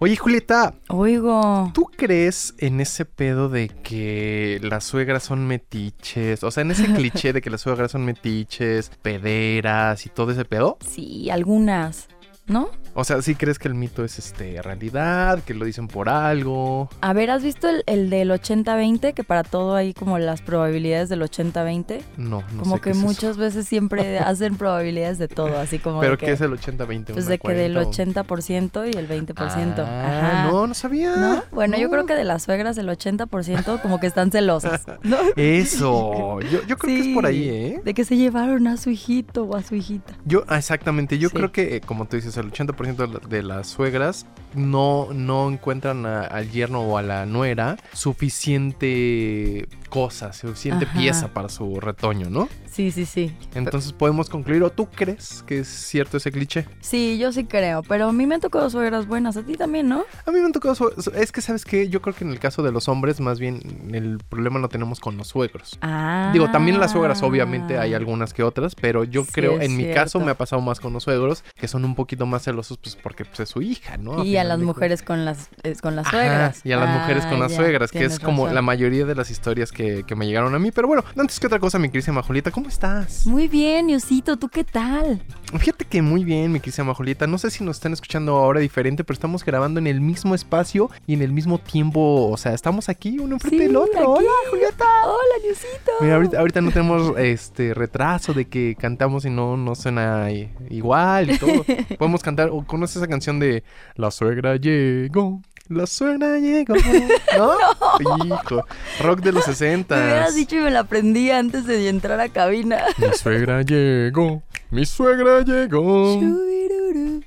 Oye, Julieta, Oigo. ¿tú crees en ese pedo de que las suegras son metiches? O sea, en ese cliché de que las suegras son metiches, pederas y todo ese pedo. Sí, algunas, ¿no? O sea, ¿sí crees que el mito es este realidad? Que lo dicen por algo. A ver, ¿has visto el, el del 80-20? Que para todo hay como las probabilidades del 80-20. No, no como sé que qué es eso. muchas veces siempre hacen probabilidades de todo, así como ¿Pero de qué que, es el 80-20? pues ¿Una de que del cuenta o- 80% y el 20%. Ah, Ajá. no, no sabía. ¿No? Bueno, yo creo que de las suegras el 80% como que están celosas, ¿no? Eso, yo, yo creo que es por ahí, ¿eh? De que se llevaron a su hijito o a su hijita. Yo, ah, exactamente, yo Sí. creo que, eh, como tú dices, el 80% de la- de las suegras no, no encuentran a- al yerno o a la nuera suficiente cosa, suficiente Ajá. pieza para su retoño, ¿no? Sí, sí, sí. Entonces podemos concluir, o tú crees que es cierto ese cliché. Sí, yo sí creo, pero a mí me han tocado suegras buenas, a ti también, ¿no? A mí me han tocado, su- su- es que sabes que yo creo que en el caso de los hombres, más bien el problema lo tenemos con los suegros. Ah. Digo, también las suegras, obviamente, hay algunas que otras, pero yo Sí, creo, en mi caso, me ha pasado más con los suegros, que son un poquito más celosos, pues porque pues, es su hija, ¿no? Y a las mujeres con las, con las Ajá, suegras. y a las mujeres con Ah, las ya, suegras, que es como razón. la mayoría de las historias que, que me llegaron a mí. Pero bueno, antes que otra cosa, mi querida Majolita, ¿cómo estás? Muy bien, Niosito, ¿tú qué tal? Fíjate que muy bien, mi querida Majolita. No sé si nos están escuchando ahora diferente, pero estamos grabando en el mismo espacio y en el mismo tiempo. O sea, estamos aquí uno enfrente Sí, del otro. aquí. Hola, Julieta. Hola, Niosito. Mira, ahorita, ahorita no tenemos este retraso de que cantamos y no, no suena igual y todo. Podemos cantar, o conoces esa canción de La suegra llegó, la suegra llegó, ¿no? Hijo, rock de los Me 60. hubieras dicho y me la aprendí antes de entrar a cabina. Mi suegra llegó, mi suegra llegó.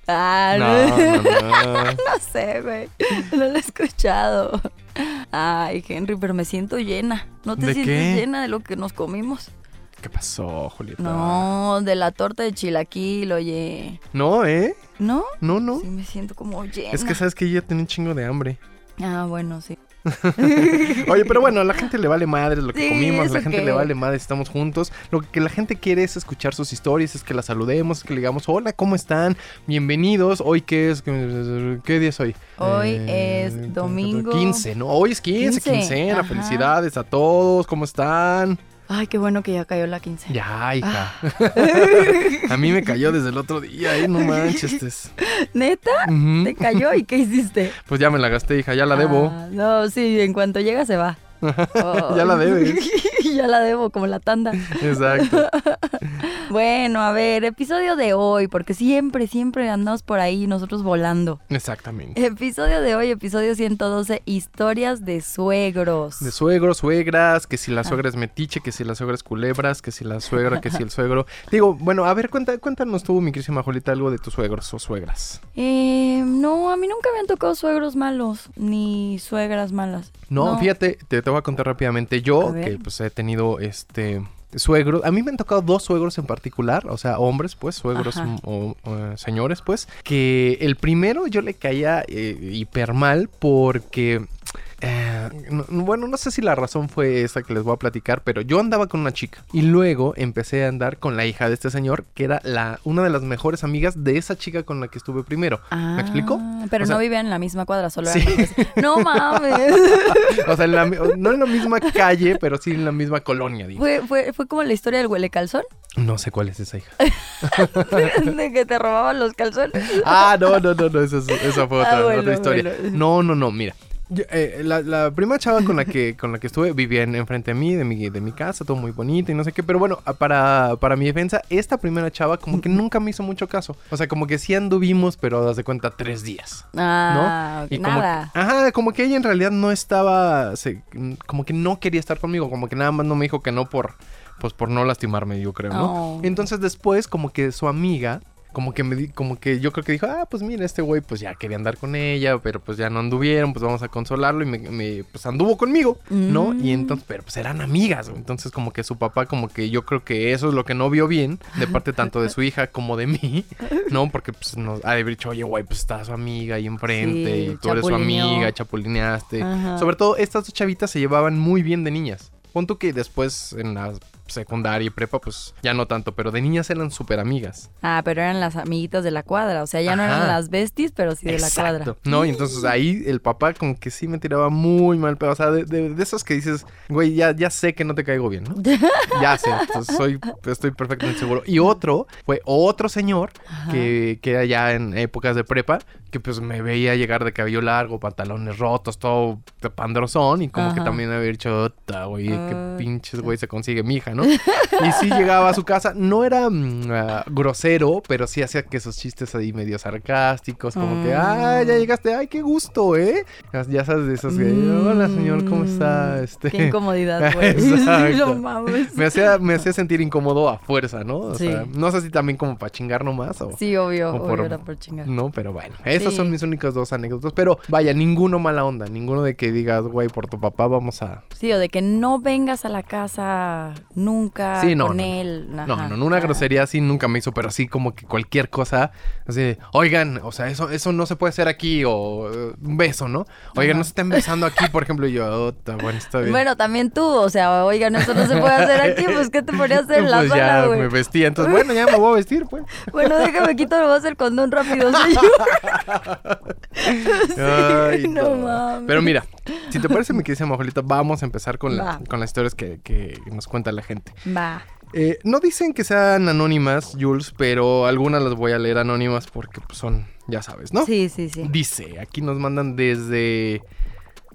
Ah, No, no, no, no. no sé, güey. No lo he escuchado. Ay, Henry, pero me siento llena. ¿No te ¿De sientes qué? llena de lo que nos comimos? ¿Qué pasó, Julieta? No, de la torta de chilaquil, oye. No, ¿eh? ¿No? No, no. Sí, me siento como llena. Es que sabes que yo ya tenía un chingo de hambre. Ah, bueno, sí. Oye, pero bueno, a la gente le vale madre lo que Sí, comimos, a la ¿eso gente le vale madre, estamos juntos. Lo que la gente quiere es escuchar sus historias, es que la saludemos, es que le digamos, hola, ¿cómo están? Bienvenidos. Hoy, ¿qué es? ¿Qué día es hoy? Hoy Eh, es domingo. 15, ¿no? Hoy es 15, 15, quincena. ajá. Felicidades a todos, ¿cómo están? Ay, qué bueno que ya cayó la quincena. Ya, hija. a mí me cayó desde el otro día, ¿eh? No manches. ¿Neta? ¿Te cayó y qué hiciste? Pues ya me la gasté, hija, ya la debo. Ah, no, sí, en cuanto llega se va. Ya la debes. Ya la debo, como la tanda. Exacto. Bueno, a ver, episodio de hoy, porque siempre, siempre andamos por ahí nosotros volando. Exactamente. Episodio de hoy, episodio 112, historias de suegros. De suegros, suegras, que si la suegra es metiche, que si la suegra es culebras, que si la suegra, que si el suegro. Digo, bueno, a ver, cuéntanos tú, mi querida Majolita, algo de tus suegros o suegras. Eh, no, a mí nunca me han tocado suegros malos, ni suegras malas. No, fíjate, te, te voy a contar rápidamente. Yo, que pues he tenido este suegros, a mí me han tocado dos suegros en particular, o sea, hombres, pues, suegros o, o, señores, pues, que el primero yo le caía eh, hiper mal porque... eh, no- bueno, no sé si la razón fue esa que les voy a platicar, pero yo andaba con una chica y luego empecé a andar con la hija de este señor, que era la una de las mejores amigas de esa chica con la que estuve primero. ¿Me explico? Ah, Pero O sea- no vivían en la misma cuadra, solo Sí. eran. No mames. O sea, en la mi- no en la misma calle, pero sí en la misma colonia, digo. ¿Fue, fue, fue como la historia del huele calzón? No sé cuál es esa hija. de que te robaban los calzones. Ah, no, no, no, no, esa, es- esa fue otra, Ah, bueno, otra historia. bueno. No, no, no, mira. Yo, eh, la, la primera chava con la que con la que estuve vivía en, enfrente de mí, de mi, de mi casa, todo muy bonito y no sé qué. Pero bueno, a- para, para mi defensa, esta primera chava como que nunca me hizo mucho caso. O sea, como que sí anduvimos, pero das de cuenta tres días. Ah, Y como nada. que- ajá, como que ella en realidad no estaba, se- como que no quería estar conmigo, como que nada más no me dijo que no por, pues por no lastimarme, yo creo, ¿no? Oh. Entonces después como que su amiga, como que me di- como que yo creo que dijo, ah, pues mira, este güey pues ya quería andar con ella, pero pues ya no anduvieron, pues vamos a consolarlo y me, me, pues anduvo conmigo, ¿no? Y Mm. entonces, pero pues eran amigas, güey. entonces como que su papá como que yo creo que eso es lo que no vio bien, de parte tanto de su hija como de mí, ¿no? Porque pues nos ha de haber dicho, oye, güey, pues está su amiga ahí enfrente Sí, y tú eres su amiga, chapulineaste. Ajá. Sobre todo estas dos chavitas se llevaban muy bien de niñas. Pon tú que después en la secundaria y prepa, pues ya no tanto, pero de niñas eran súper amigas. Ah, pero eran las amiguitas de la cuadra. O sea, ya no eran las besties, pero sí de la cuadra. No, y entonces ahí el papá como que sí me tiraba muy mal pedo. O sea, de, de, de esos que dices, güey, ya, ya sé que no te caigo bien, ¿no? ya sé, entonces soy, estoy perfectamente seguro. Y otro fue otro señor que, que era ya en épocas de prepa, que pues me veía llegar de cabello largo, pantalones rotos, todo de pandrozón, y como que también había dicho, "Ota, güey, qué Ota. pinches güey se consigue mi hija, ¿no? Y sí llegaba a su casa, no era mm, ah, grosero, pero sí hacía que esos chistes ahí medio sarcásticos, como que, ah, ya llegaste, ay, qué gusto, ¿eh? Ya, sabes de esos que, hola señor, ¿cómo está? Mm, Este... Qué incomodidad, güey. Me hacía, me hacía sentir incómodo a fuerza, ¿no? O Sí. sea, no sé si también como para chingar nomás o... Sí, obvio, o obvio, por- era por chingar. No, pero bueno, esas Sí. son mis únicas dos anécdotas. Pero vaya, ninguno mala onda, ninguno de que digas, güey, por tu papá vamos a... Sí, o de que no vengas a la casa nunca Sí, no, con no, él. No, Ajá. no, no, una grosería así nunca me hizo, pero así como que cualquier cosa, así, oigan, o sea, eso, eso no se puede hacer aquí, o eh, un beso, ¿no? Oigan, no se estén besando aquí, por ejemplo, y yo, "Oh, ta, bueno, está bien. Bueno, también tú, o sea, oigan, eso no se puede hacer aquí, pues ¿qué te podría hacer en la pues ya güey? me vestí, entonces, bueno, ya me voy a vestir, pues. Bueno, déjame quito nomás el condón rápido, soy yo. Ay, Sí, no mames. Pero mira, si te parece, mi querida Majolita, vamos a empezar con, la, con las historias que, que nos cuenta la gente. Va. Eh, no dicen que sean anónimas, Jules, pero algunas las voy a leer anónimas porque pues, son, ya sabes, ¿no? Sí, sí, sí. Dice, aquí nos mandan desde...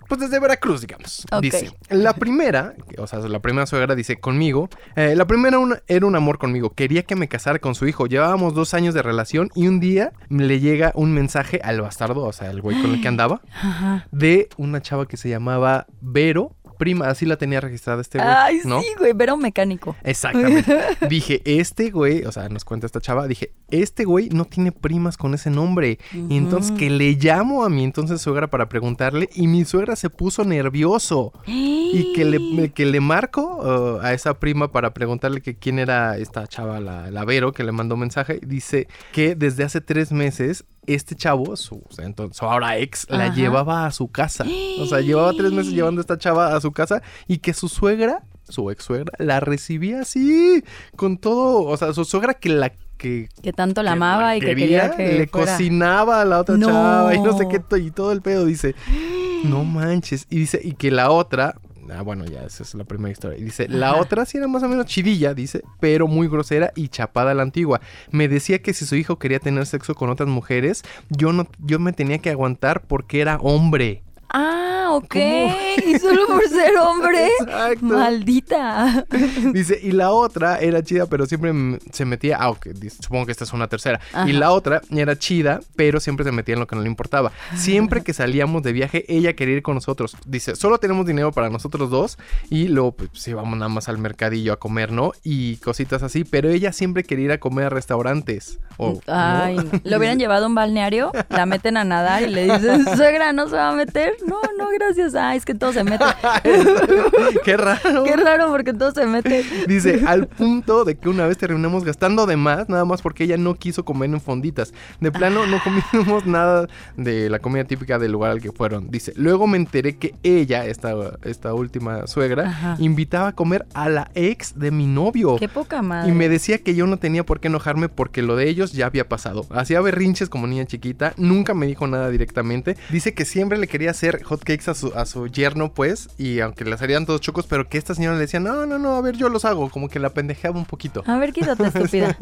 Pues desde Veracruz, digamos. Ok. Dice, la primera, o sea, la primera suegra dice conmigo, eh, la primera una- era un amor conmigo, quería que me casara con su hijo, llevábamos dos años de relación y un día le llega un mensaje al bastardo, o sea, el güey con el que andaba, de una chava que se llamaba Vero, prima, así la tenía registrada este güey, Ay, ¿no? sí, güey, pero mecánico. Exactamente. Dije, este güey, o sea, nos cuenta esta chava, dije, este güey no tiene primas con ese nombre. Y entonces que le llamo a mi entonces suegra para preguntarle y mi suegra se puso nervioso. Y que le, que le marco uh, a esa prima para preguntarle que quién era esta chava, la, la Vero, que le mandó mensaje. Dice que desde hace tres meses este chavo, su, entonces, ahora ex, la Ajá. llevaba a su casa. O sea, llevaba tres meses llevando a esta chava a su casa y que su suegra, su ex suegra, la recibía así, con todo, o sea, su suegra que la que Que tanto la que amaba y que quería que le fuera. cocinaba a la otra No. chava y no sé qué y todo el pedo dice no manches y dice y que la otra ah bueno ya esa es la primera historia. Y dice la Ajá. otra sí era más o menos chidilla dice pero muy grosera y chapada a la antigua. Me decía que si su hijo quería tener sexo con otras mujeres yo no yo me tenía que aguantar porque era hombre. Ah, ok. ¿Cómo? Y solo por ser hombre. Exacto. Maldita. Dice, y la otra era chida, pero siempre se metía. Ah, ok, supongo que esta es una tercera. Ajá. Y la otra era chida, pero siempre se metía en lo que no le importaba. Siempre que salíamos de viaje, ella quería ir con nosotros. Dice, solo tenemos dinero para nosotros dos. Y luego, pues, sí, vamos nada más al mercadillo a comer, ¿no? Y cositas así. Pero ella siempre quería ir a comer a restaurantes. O, ¿no? Ay, no. Lo hubieran llevado a un balneario, la meten a nadar y le dicen, suegra, ¿no se va a meter? No, no, gracias. Ay, es que todo se mete. Qué raro. Qué raro porque todo se mete. Dice, al punto de que una vez terminamos gastando de más, nada más porque ella no quiso comer en fonditas. De plano, no comimos nada de la comida típica del lugar al que fueron. Dice, luego me enteré que ella, esta, esta última suegra, Ajá. invitaba a comer a la ex de mi novio. Qué poca madre. Y me decía que yo no tenía por qué enojarme porque lo de ellos ya había pasado. Hacía berrinches como niña chiquita, nunca me dijo nada directamente. Dice que siempre le quería hacer hotcakes a su, a su yerno, pues, y aunque les harían todos chocos, pero que esta señora le decía, no, no, no, a ver, yo los hago. Como que la pendejeaba un poquito. A ver, quítate, estúpida.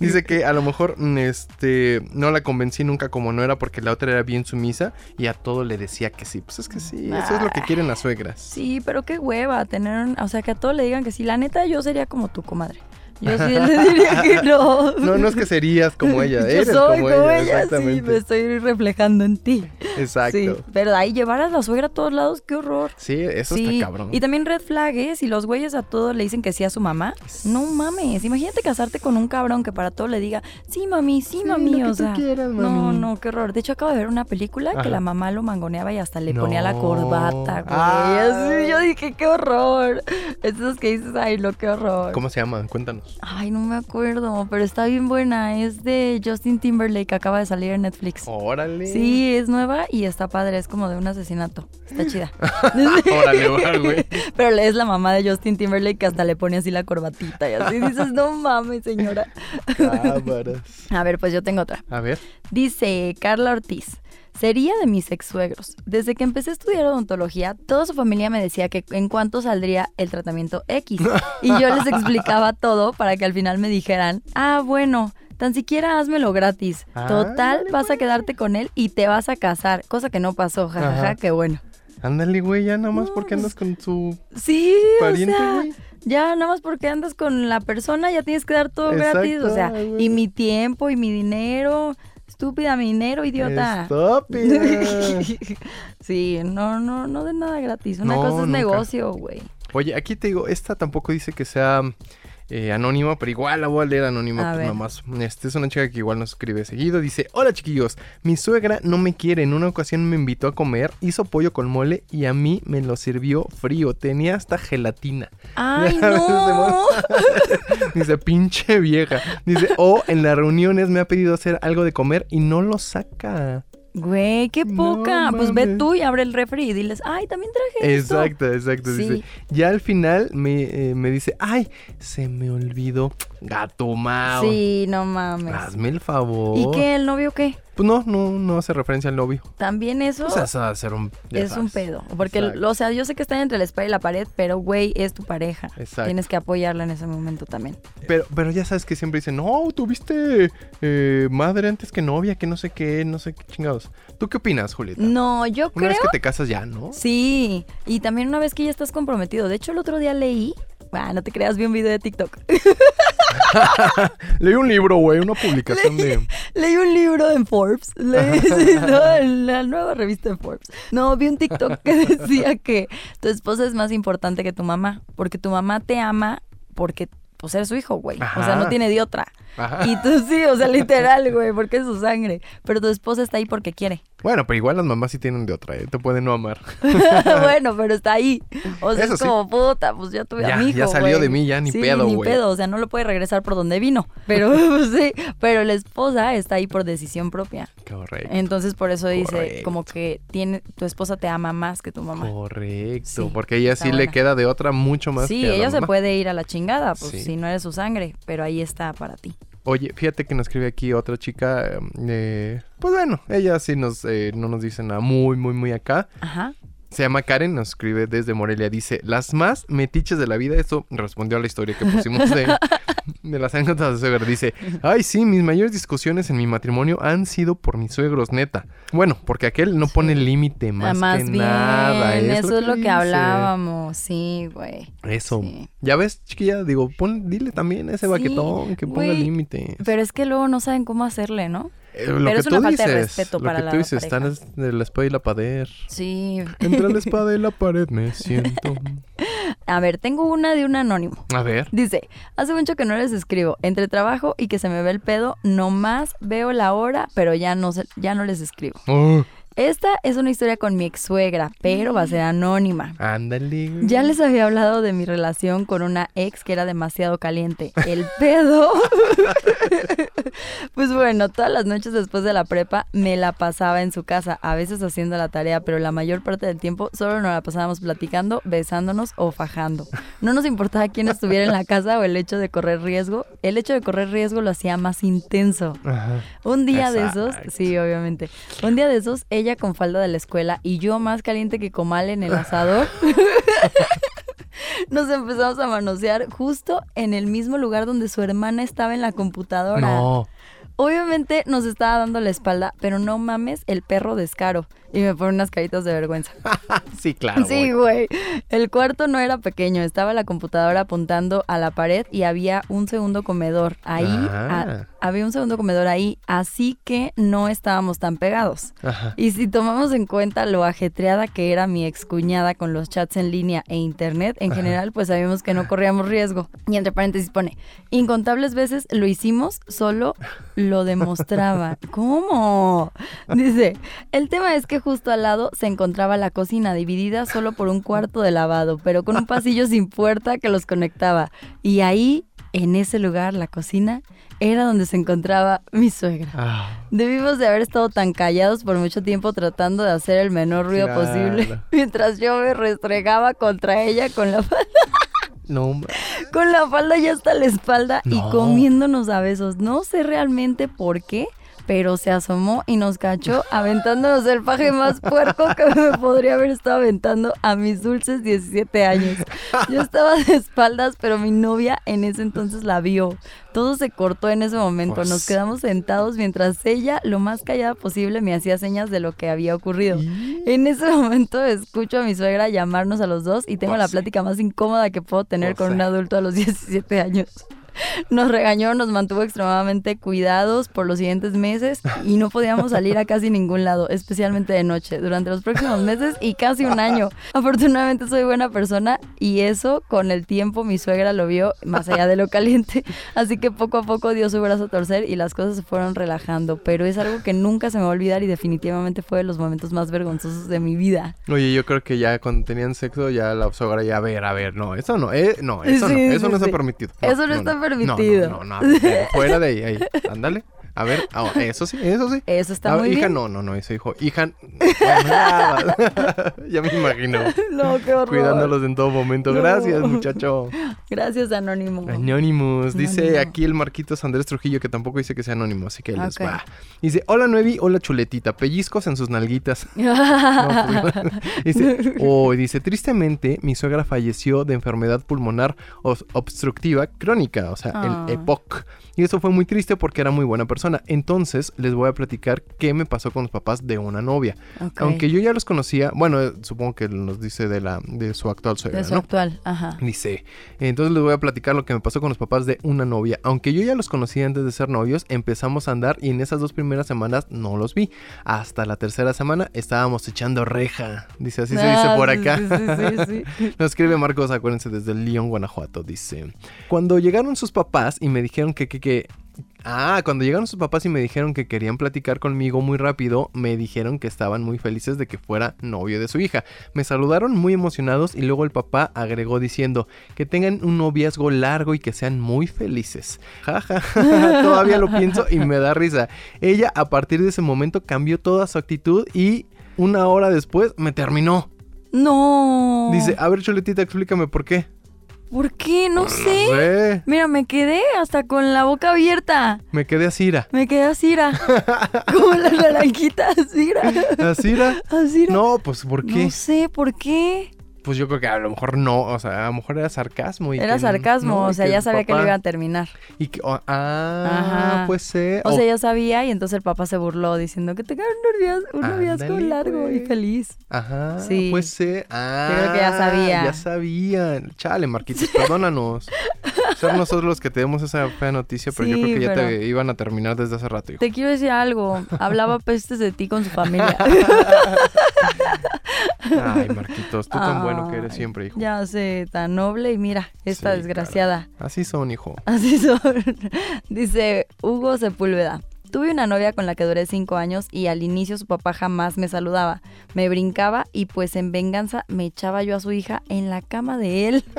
Dice que a lo mejor mm, este no la convencí nunca como no era porque la otra era bien sumisa y a todo le decía que sí. Pues es que sí, eso es lo que quieren las suegras. Sí, pero qué hueva tener un... O sea, que a todos le digan que sí. La neta, yo sería como tu comadre. Yo sí le diría que no. No, no es que serías como ella, Yo eres soy como, como ella, ella, sí, exactamente. me estoy reflejando en ti. Exacto. Sí, Sí, pero ahí llevar a la suegra a todos lados, qué horror. eso sí, está cabrón. y también red flag, ¿eh? Si los güeyes a todos le dicen que sí a su mamá, no mames. Imagínate casarte con un cabrón que para todo le diga, sí, mami, sí, Sí, mami, lo o sea. quieras, No, mami. no, qué horror. De hecho, acabo de ver una película Ajá. que la mamá lo mangoneaba y hasta le ponía la corbata, güey. Así, yo dije, qué horror. Esos que dices, ay, no, qué horror. ¿Cómo se llama? Cuéntanos. Ay, no me acuerdo, pero está bien buena. Es de Justin Timberlake, acaba de salir en Netflix. Órale. Sí, es nueva y está padre, es como de un asesinato. Está chida. Órale, órale, güey. Pero es la mamá de Justin Timberlake que hasta le pone así la corbatita y así dices, no mames, señora. Cámaras. A ver, pues yo tengo otra. A ver. Dice Carla Ortiz. Sería de mis ex suegros. Desde que empecé a estudiar odontología, toda su familia me decía que en cuánto saldría el tratamiento X. Y yo les explicaba todo para que al final me dijeran, ah, bueno, tan siquiera házmelo gratis. Total, Ándale, vas a quedarte con él y te vas a casar. Cosa que no pasó, jajaja, qué bueno. Ándale, güey, ya nada más porque andas con su Sí, pariente, o sea, güey. ya nada más porque andas con la persona, ya tienes que dar todo gratis. O sea, güey. y mi tiempo y mi dinero. Estúpida, mi dinero, idiota. Estúpida. sí, no, no, no de nada gratis. Una No, cosa es nunca. negocio, güey. Oye, aquí te digo, esta tampoco dice que sea eh, anónima, pero igual la voy a leer anónima, A pues ver. nomás. Este es una chica que igual nos escribe seguido. Dice, hola chiquillos, mi suegra no me quiere. En una ocasión me invitó a comer, hizo pollo con mole y a mí me lo sirvió frío. Tenía hasta gelatina. ¡Ay, no! Dice, pinche vieja. Dice, o en las reuniones me ha pedido hacer algo de comer y no lo saca. Güey, qué No poca. pues ve tú y abre el refri y diles, ay, también traje esto". Exacto, exacto. Dice, Sí. ya al final me, eh, me dice, ay, se me olvidó. Gato mao. Sí, no mames. Hazme el favor. ¿Y qué? ¿El novio qué? Pues no, no, no hace referencia al novio. También eso O sea, un. es un pedo. Porque, o sea, yo sé que están entre la espada y la pared, pero güey, es tu pareja. Exacto. Tienes que apoyarla en ese momento también. Pero, pero ya sabes que siempre dicen, no, tuviste eh, madre antes que novia, que no sé qué, no sé qué chingados. ¿Tú qué opinas, Julieta? No, yo Una creo vez que te casas ya, ¿no? Sí, y también una vez que ya estás comprometido. De hecho, el otro día leí, ah, no te creas, vi un video de TikTok. Leí un libro, güey, una publicación de. leí un libro en Forbes, leí sí, no, en la nueva revista de Forbes. No, vi un TikTok que decía que tu esposa es más importante que tu mamá, porque tu mamá te ama porque pues eres su hijo, güey. O sea, no tiene de otra. Ajá. Y tú sí, o sea, literal, güey, porque es su sangre. Pero tu esposa está ahí porque quiere. Bueno, pero igual las mamás sí tienen de otra, ¿eh? Te pueden no amar. bueno, pero está ahí. O sea, Eso es sí. como puta, pues ya tuve Ya- a mi hijo. ya salió de mí, ya ni Sí, pedo, Ni güey. pedo, o sea, no lo puede regresar por donde vino. Pero pues, sí, pero la esposa está ahí por decisión propia. Correcto. Entonces por eso dice Correcto. como que tiene tu esposa te ama más que tu mamá. Correcto. Sí, porque ella sí le queda de otra mucho más Sí, que a la ella se mamá. puede ir a la chingada, pues Sí. si no eres su sangre, pero ahí está para ti. Oye, fíjate que nos escribe aquí otra chica. eh, pues bueno, ella sí nos, eh, no nos dice nada muy, muy, muy acá. Ajá. Se llama Karen, nos escribe desde Morelia. Dice, las más metiches de la vida. Eso respondió a la historia que pusimos de, de las anécdotas de suegro. Dice, ay, sí, mis mayores discusiones en mi matrimonio han sido por mis suegros, neta. Bueno, porque aquel no pone límite más, Ah, más que bien, nada. eso es lo que hablábamos, sí, güey. Eso. Sí. Ya ves, chiquilla, digo, pon, dile también a ese Sí, baquetón que ponga límite. Pero es que luego no saben cómo hacerle, ¿no? Eh, lo pero que es una tú falta de dices, respeto lo para que la tú dices, están es de la espada y la pared. Sí. Entre la espada y la pared me siento. A ver, tengo una de un anónimo. A ver. Dice, hace mucho que no les escribo. Entre trabajo y que se me ve el pedo, nomás veo la hora, pero ya no, se- ya no les escribo. Oh, Esta es una historia con mi ex suegra, pero va a ser anónima. ándale. Ya les había hablado de mi relación con una ex que era demasiado caliente. El pedo. pues bueno, todas las noches después de la prepa me la pasaba en su casa, a veces haciendo la tarea, pero la mayor parte del tiempo solo nos la pasábamos platicando, besándonos o fajando. No nos importaba quién estuviera en la casa o el hecho de correr riesgo. El hecho de correr riesgo lo hacía más intenso. Ajá. Un día de esos, sí, obviamente. Un día de esos, ella con falda de la escuela y yo más caliente que comal en el asador. Nos empezamos a manosear justo en el mismo lugar donde su hermana estaba en la computadora. No. Obviamente nos estaba dando la espalda, pero no mames el perro descaro. Y me pone unas caritas de vergüenza. sí, claro. Sí, güey. El cuarto no era pequeño, estaba la computadora apuntando a la pared y había un segundo comedor ahí. Ah. a- había un segundo comedor ahí, así que no estábamos tan pegados. Ajá. Y si tomamos en cuenta lo ajetreada que era mi excuñada con los chats en línea e internet, en general, pues sabíamos que no corríamos riesgo. Y entre paréntesis pone, incontables veces lo hicimos, solo lo demostraba. ¿Cómo? Dice, el tema es que justo al lado se encontraba la cocina dividida solo por un cuarto de lavado, pero con un pasillo sin puerta que los conectaba. Y ahí En ese lugar, la cocina, era donde se encontraba mi suegra. Ah, Debimos de haber estado tan callados por mucho tiempo tratando de hacer el menor ruido Claro. posible, mientras yo me restregaba contra ella con la, no, hombre. con la falda ya hasta la espalda y No. comiéndonos a besos. No sé realmente por qué, pero se asomó y nos cachó aventándonos el paje más puerco que me podría haber estado aventando a mis dulces 17 años. Yo estaba de espaldas, pero mi novia en ese entonces la vio. Todo se cortó en ese momento. Pues. Nos quedamos sentados mientras ella, lo más callada posible, me hacía señas de lo que había ocurrido. En ese momento escucho a mi suegra llamarnos a los dos y tengo Pues la sí. plática más incómoda que puedo tener Pues con un adulto a los 17 años. Nos regañó, nos mantuvo extremadamente cuidados por los siguientes meses y no podíamos salir a casi ningún lado, especialmente de noche, durante los próximos meses y casi un año. Afortunadamente soy buena persona y eso con el tiempo mi suegra lo vio más allá de lo caliente, así que poco a poco dio su brazo a torcer y las cosas se fueron relajando, pero es algo que nunca se me va a olvidar y definitivamente fue de los momentos más vergonzosos de mi vida. Oye, yo creo que ya cuando tenían sexo, ya la suegra ya, a ver, a ver, no, eso no, eh, no, eso Sí, no, eso sí, no está sí. permitido. Eso no está No, permitido. No, no, no, no, fuera de ahí, ahí, ándale. A ver, ah, eso sí, eso sí. Eso está Ah, muy hija, bien. no, no, no, eso dijo, hija, ya, ya me imagino. No, qué horror. Cuidándolos en todo momento. No. Gracias, muchacho. Gracias, Anónimo. Anonymous. Dice Anónimo. aquí el Marquitos Andrés Trujillo, que tampoco dice que sea anónimo, así que les va. Dice, hola Nuevi, hola chuletita, pellizcos en sus nalguitas. No, pues, dice, oh, dice, tristemente, mi suegra falleció de enfermedad pulmonar obstructiva crónica, o sea, Ah. el EPOC. Y eso fue muy triste porque era muy buena persona. Entonces, les voy a platicar qué me pasó con los papás de una novia. Aunque yo ya los conocía, bueno, eh, supongo que nos dice de la de su actual suegra, De su ¿no? actual, ajá. Dice, entonces les voy a platicar lo que me pasó con los papás de una novia. Aunque yo ya los conocía antes de ser novios, empezamos a andar y en esas dos primeras semanas no los vi. Hasta la tercera semana estábamos echando reja. Dice, así se dice Ah, por acá. Sí, sí, sí. Nos escribe Marcos, acuérdense, desde León, Guanajuato. Dice, cuando llegaron sus papás y me dijeron que, que, que... Ah, cuando llegaron sus papás y me dijeron que querían platicar conmigo muy rápido, me dijeron que estaban muy felices de que fuera novio de su hija. Me saludaron muy emocionados y luego el papá agregó diciendo que tengan un noviazgo largo y que sean muy felices. Ja, ja, ja, todavía lo pienso y me da risa. Ella a partir de ese momento cambió toda su actitud y una hora después me terminó. No. Dice, a ver, Choletita, explícame por qué. ¿Por qué? No sé. sé. Mira, me quedé hasta con la boca abierta. Me quedé así, ira. Me quedé así, ra. Como la naranjita, así, ra. ¿Así, ira? Así, ra. No, pues, ¿por qué? No sé, ¿por qué? Pues yo creo que a lo mejor no, o sea, a lo mejor era sarcasmo. Y Era que- sarcasmo, no, o sea, ya sabía que lo iba a terminar. Y que, oh, ah, Ajá. puede ser. O o- sea, ya sabía y entonces el papá se burló diciendo que tenga un noviazgo, un noviazgo Ándale, largo y feliz. Ajá, Sí. puede ser. Ah, creo que ya sabía. Ya sabían. Chale, Marquitos, perdónanos. Ser nosotros los que te demos esa fea noticia, pero yo creo que ya te iban a terminar desde hace rato, hijo. Te quiero decir algo. Hablaba pestes de ti con su familia. Ay, Marquitos, tú tan bueno que eres siempre, hijo. Ya sé, tan noble y mira, esta Sí, desgraciada. Así son, hijo. Así son. Dice Hugo Sepúlveda. Tuve una novia con la que duré cinco años y al inicio su papá jamás me saludaba. Me brincaba y pues en venganza me echaba yo a su hija en la cama de él.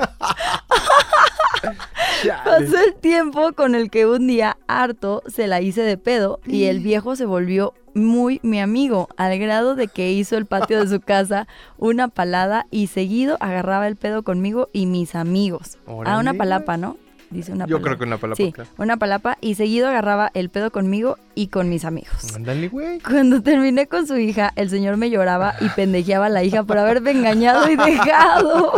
Pasó el tiempo con el que un día harto se la hice de pedo y el viejo se volvió muy mi amigo, al grado de que hizo el patio de su casa una palada y seguido agarraba el pedo conmigo y mis amigos. Ah, una palapa, ¿no? Dice una Yo palapa. creo que una palapa, Sí, claro. una palapa y seguido agarraba el pedo conmigo y con mis amigos. Ándale, güey. Cuando terminé con su hija, el señor me lloraba y pendejeaba a la hija por haberme engañado y dejado.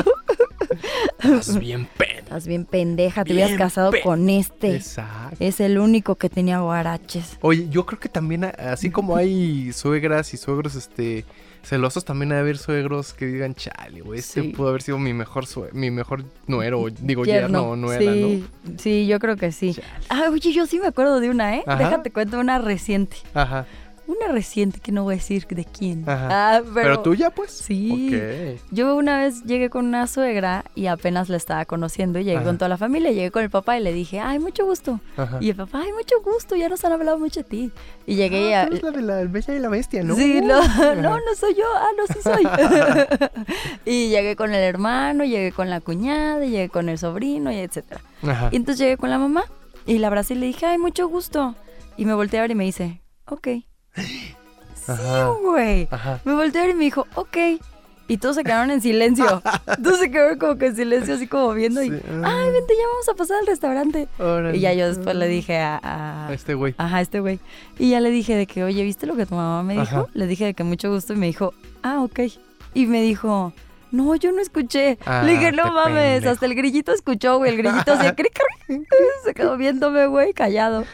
Estás bien pen. Estás bien pendeja, te hubieras Bien casado pe- con este. Exacto. Es el único que tenía guaraches. Oye, yo creo que también, así como hay suegras y suegros, este, celosos, también hay haber suegros que digan, chale, güey, este Sí. pudo haber sido mi mejor sue- mi mejor nuero, digo, yerno o nuera, sí, sí, yo creo que sí. Ah, oye, yo sí me acuerdo de una, ¿eh? Ajá. Déjate cuento una reciente. ¿no? Ajá. Una reciente que no voy a decir de quién. Ajá. Ah, pero... tuya, pues. Sí. Yo una vez llegué con una suegra y apenas la estaba conociendo y llegué Ajá. con toda la familia. Llegué con el papá y le dije, ay, mucho gusto. Ajá. Y el papá, ay, mucho gusto, ya nos han hablado mucho de ti. Y llegué. Ah, a- tú eres la de la bella y la bestia, ¿no? Sí, no, no, no soy yo, ah, no, sí soy. y llegué con el hermano, llegué con la cuñada, llegué con el sobrino, y etcétera. Ajá. Y entonces llegué con la mamá y la abracé y le dije, ay, mucho gusto. Y me volteé a ver y me dice, ok. Sí, güey. Ajá. Me ver y me dijo, ok. Y todos se quedaron en silencio. todos se quedaron como que en silencio, así como viendo. Y, ay, vente, ya vamos a pasar al restaurante. Órale. Y ya yo después le dije a, a- A este güey. Ajá, este güey. Y ya le dije de que, oye, ¿viste lo que tu mamá me dijo? Ajá. Le dije de que mucho gusto y me dijo, ah, ok. Y me dijo, no, yo no escuché. Ah, le dije, no qué mames, pendejo. hasta el grillito escuchó, güey. El grillito hacía cric, cric. Se quedó viéndome, güey, callado.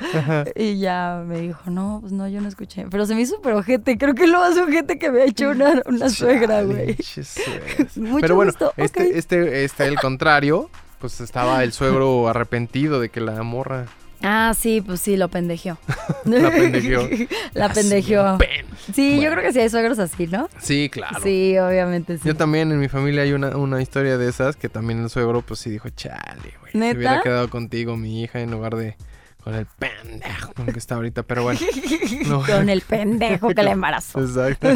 Y ya me dijo, no, pues no, yo no escuché. Pero se me hizo súper ojete. Creo que lo más ojete que me ha hecho una, una suegra, güey. Mucho Pero bueno, gusto, este, este, este, el contrario, pues estaba el suegro arrepentido de que la morra Ah, sí, pues sí, lo pendejeó. La pendejeó. La pendejeó. Pen. Sí, yo creo que sí hay suegros así, ¿no? Sí, claro. Sí, obviamente sí. Yo también en mi familia hay una, una historia de esas que también el suegro pues sí dijo, chale, güey. Se ¿Neta? hubiera quedado contigo mi hija en lugar de con el pendejo que está ahorita, pero bueno. No. Con el pendejo que la embarazó. Exacto.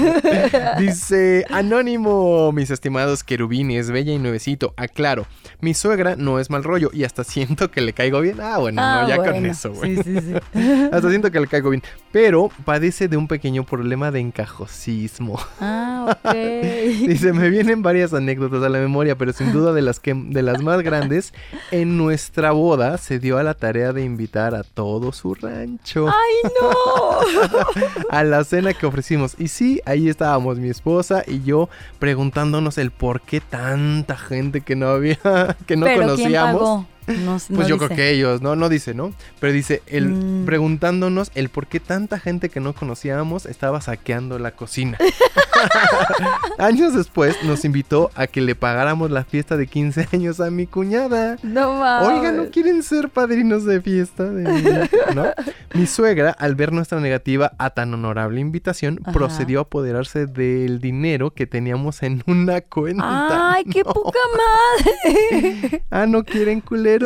Dice Anónimo, mis estimados querubines, bella y nuevecito. Aclaro, mi suegra no es mal rollo y hasta siento que le caigo bien. Ah, bueno, Ah, no, ya con eso, güey. Sí, sí, sí. Hasta siento que le caigo bien. Pero padece de un pequeño problema de encajosismo. Ah, ok. Dice, me vienen varias anécdotas a la memoria, pero sin duda de las que de las más grandes, en nuestra boda se dio a la tarea de invitar a todo su rancho ¡Ay, no! a la cena que ofrecimos. Y sí, ahí estábamos mi esposa y yo preguntándonos el por qué tanta gente que no había, que no Pero ¿quién conocíamos. pagó? No, Pues no yo dice. creo que ellos, no, no dice, ¿no? Pero dice, el, Mm. preguntándonos el por qué tanta gente que no conocíamos estaba saqueando la cocina. Años después nos invitó a que le pagáramos la fiesta de 15 años a mi cuñada. No mames. Oigan, ¿no quieren ser padrinos de fiesta? de mi hija?", ¿No? Mi suegra, al ver nuestra negativa a tan honorable invitación, Ajá. procedió a apoderarse del dinero que teníamos en una cuenta. ¡Ay, qué No. poca madre! Ah, ¿no quieren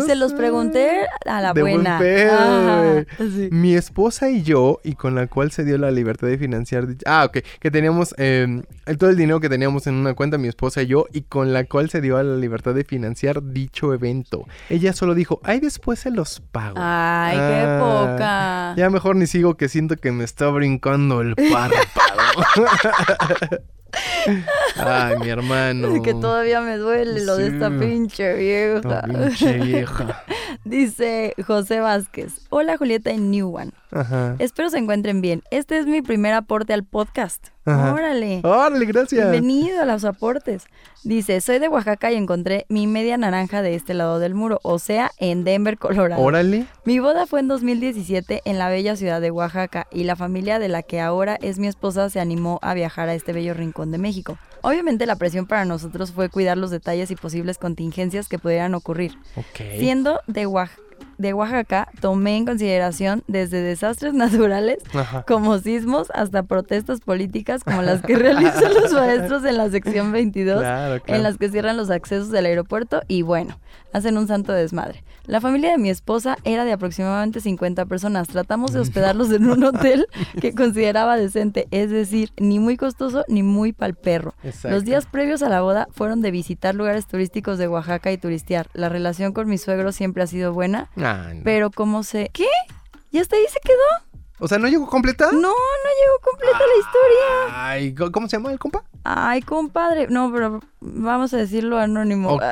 Se los pregunté a la De buen buena. pedo, Ajá, güey. sí. Mi esposa y yo, y con la cual se dio la libertad de financiar. Ah, ok. Que teníamos eh, el- todo el dinero que teníamos en una cuenta, mi esposa y yo, y con la cual se dio la libertad de financiar dicho evento. Ella solo dijo, ay, después se los pago. Ay, qué Ah, poca. Ya mejor ni sigo que siento que me está brincando el párpado. ay, mi hermano. Que todavía me duele lo de esta pinche vieja. Pinche vieja. Dice José Vázquez. Hola Julieta y New One. Ajá. Espero se encuentren bien. Este es mi primer aporte al podcast. Ajá. Órale. Órale, gracias. Bienvenido a los aportes. Dice, soy de Oaxaca y encontré mi media naranja de este lado del muro, o sea, en Denver, Colorado. Órale. Mi boda fue en 2017 en la bella ciudad de Oaxaca y la familia de la que ahora es mi esposa se animó a viajar a este bello rincón de México. Obviamente la presión para nosotros fue cuidar los detalles y posibles contingencias que pudieran ocurrir. Siendo de, Oax- de Oaxaca, tomé en consideración desde desastres naturales Ajá. como sismos hasta protestas políticas como las que realizan los maestros en la sección 22 Claro, claro. en las que cierran los accesos del aeropuerto y bueno, hacen un santo desmadre. La familia de mi esposa era de aproximadamente 50 personas. Tratamos de hospedarlos en un hotel que consideraba decente, es decir, ni muy costoso ni muy pal perro. Exacto. Los días previos a la boda fueron de visitar lugares turísticos de Oaxaca y turistear. La relación con mi suegro siempre ha sido buena, No. pero como se... ¿Qué? ¿Y hasta ahí se quedó? O sea, ¿no llegó completa? No, no llegó completa la historia. Ay, ¿co- ¿cómo se llama el compa? Ay, compadre. No, pero vamos a decirlo anónimo.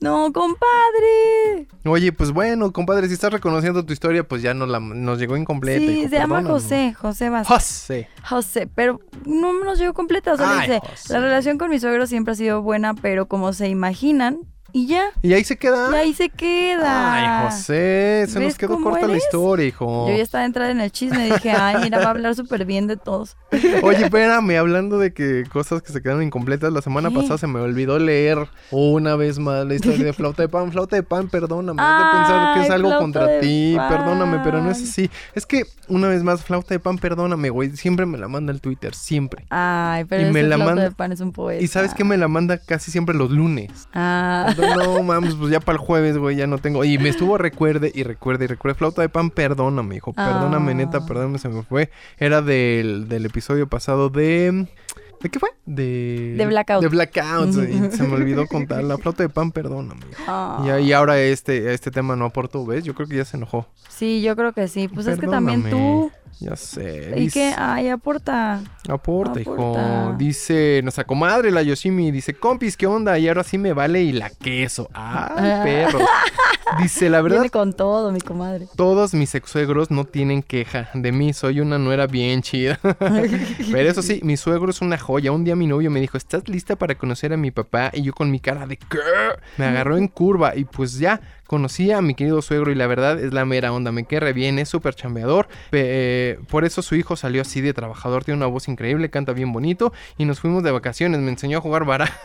No, compadre. Oye, pues bueno, compadre, si estás reconociendo tu historia, pues ya nos, la, nos llegó incompleta. Sí, hijo, se llama. José, José Vázquez. José. José, pero no nos llegó completa. Solo Ay, dice, José. la relación con mi suegro siempre ha sido buena, pero como se imaginan, Y ya. Y ahí se queda. Y ahí se queda. Ay, José, se nos ¿Ves quedó corta la historia, hijo. Yo ya estaba entrada en el chisme. Dije, ay, mira, va a hablar súper bien de todos. Oye, espérame, hablando de que cosas que se quedaron incompletas, la semana ¿Qué? pasada se me olvidó leer una vez más la historia de Flauta de Pan. Flauta de Pan, perdóname, es de pensar que es Ay, algo contra ti, perdóname, pero no es así. Es que, una vez más, Flauta de Pan, perdóname, güey, siempre me la manda el Twitter, siempre. Ay, pero Y me la flauta manda- de pan es un poeta. Y sabes que me la manda casi siempre los lunes. Ah. No, no, mames, pues ya para el jueves, güey, ya no tengo. Y me estuvo recuerde y recuerde y recuerde. Flauta de pan, perdóname, hijo. Perdóname, Ah. neta, perdóname, se me fue. Era del, del episodio pasado de. ¿De qué fue? De. De Blackout. De Blackout. se me olvidó contar. La flauta de pan, perdóname. hijo. Ah. Y, y ahora este, este tema no aportó, ¿ves? Yo creo que ya se enojó. Sí, yo creo que sí. Pues es que también tú. Ya sé. Y que, ay, aporta. Aporta, hijo. Aporta. Dice nuestra comadre, la Yoshimi. Dice, compis, ¿qué onda? Y ahora sí me vale y la queso. Ay, perro. Dice, la verdad, Viene con todo, mi comadre. todos mis ex suegros no tienen queja de mí. Soy una nuera bien chida. Pero eso sí, mi suegro es una joya. Un día mi novio me dijo, ¿estás lista para conocer a mi papá? Y yo con mi cara de ¿qué? Me agarró en curva y pues ya conocí a mi querido suegro y la verdad es la mera onda. Me quedé re bien, es súper chambeador. Eh, por eso su hijo salió así de trabajador. Tiene una voz increíble, canta bien bonito. Y nos fuimos de vacaciones. Me enseñó a jugar baraja.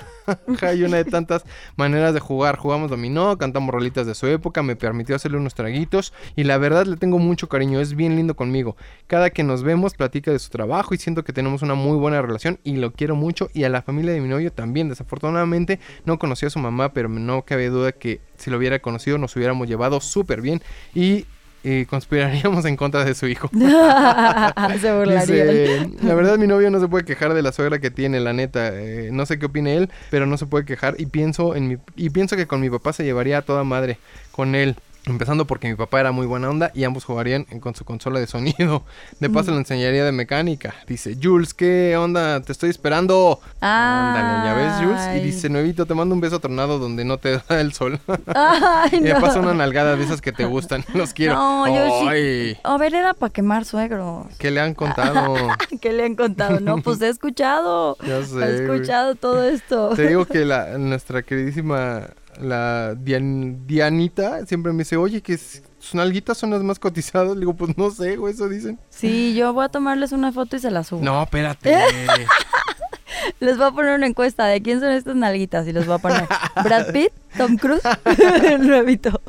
y una de tantas maneras de jugar. Jugamos dominó, cantamos rolitas de su época, me permitió hacerle unos traguitos y la verdad le tengo mucho cariño, es bien lindo conmigo. Cada que nos vemos platica de su trabajo y siento que tenemos una muy buena relación y lo quiero mucho y a la familia de mi novio también. Desafortunadamente no conocí a su mamá, pero no cabe duda que si lo hubiera conocido nos hubiéramos llevado súper bien y... eh, conspiraríamos en contra de su hijo. Se burlarían. La verdad mi novio no se puede quejar de la suegra que tiene, la neta. eh, no sé qué opine él, pero no se puede quejar y pienso en mi y pienso que con mi papá se llevaría a toda madre con él. Empezando porque mi papá era muy buena onda y ambos jugarían con su consola de sonido. De paso le enseñaría de mecánica. Dice, Jules, ¿qué onda? Te estoy esperando. Ándale, ¿ya ves, Jules? Y dice, Nuevito, te mando un beso tronado donde no te da el sol. Ay, y me no. pasa una nalgada de esas que te gustan. Los quiero. No, yo sí- A ver, era para quemar suegros. ¿Qué le han contado? ¿Qué le han contado? No, pues he escuchado. Ya sé. He escuchado todo esto. Te digo que la, nuestra queridísima, la Dian- Dianita, siempre me dice, oye, que s- sus nalguitas son las más cotizadas. Le digo, pues no sé, güey, eso dicen. Sí, yo voy a tomarles una foto y se la subo. No, espérate. Les voy a poner una encuesta de quién son estas nalguitas y les voy a poner Brad Pitt, Tom Cruise, nuevito.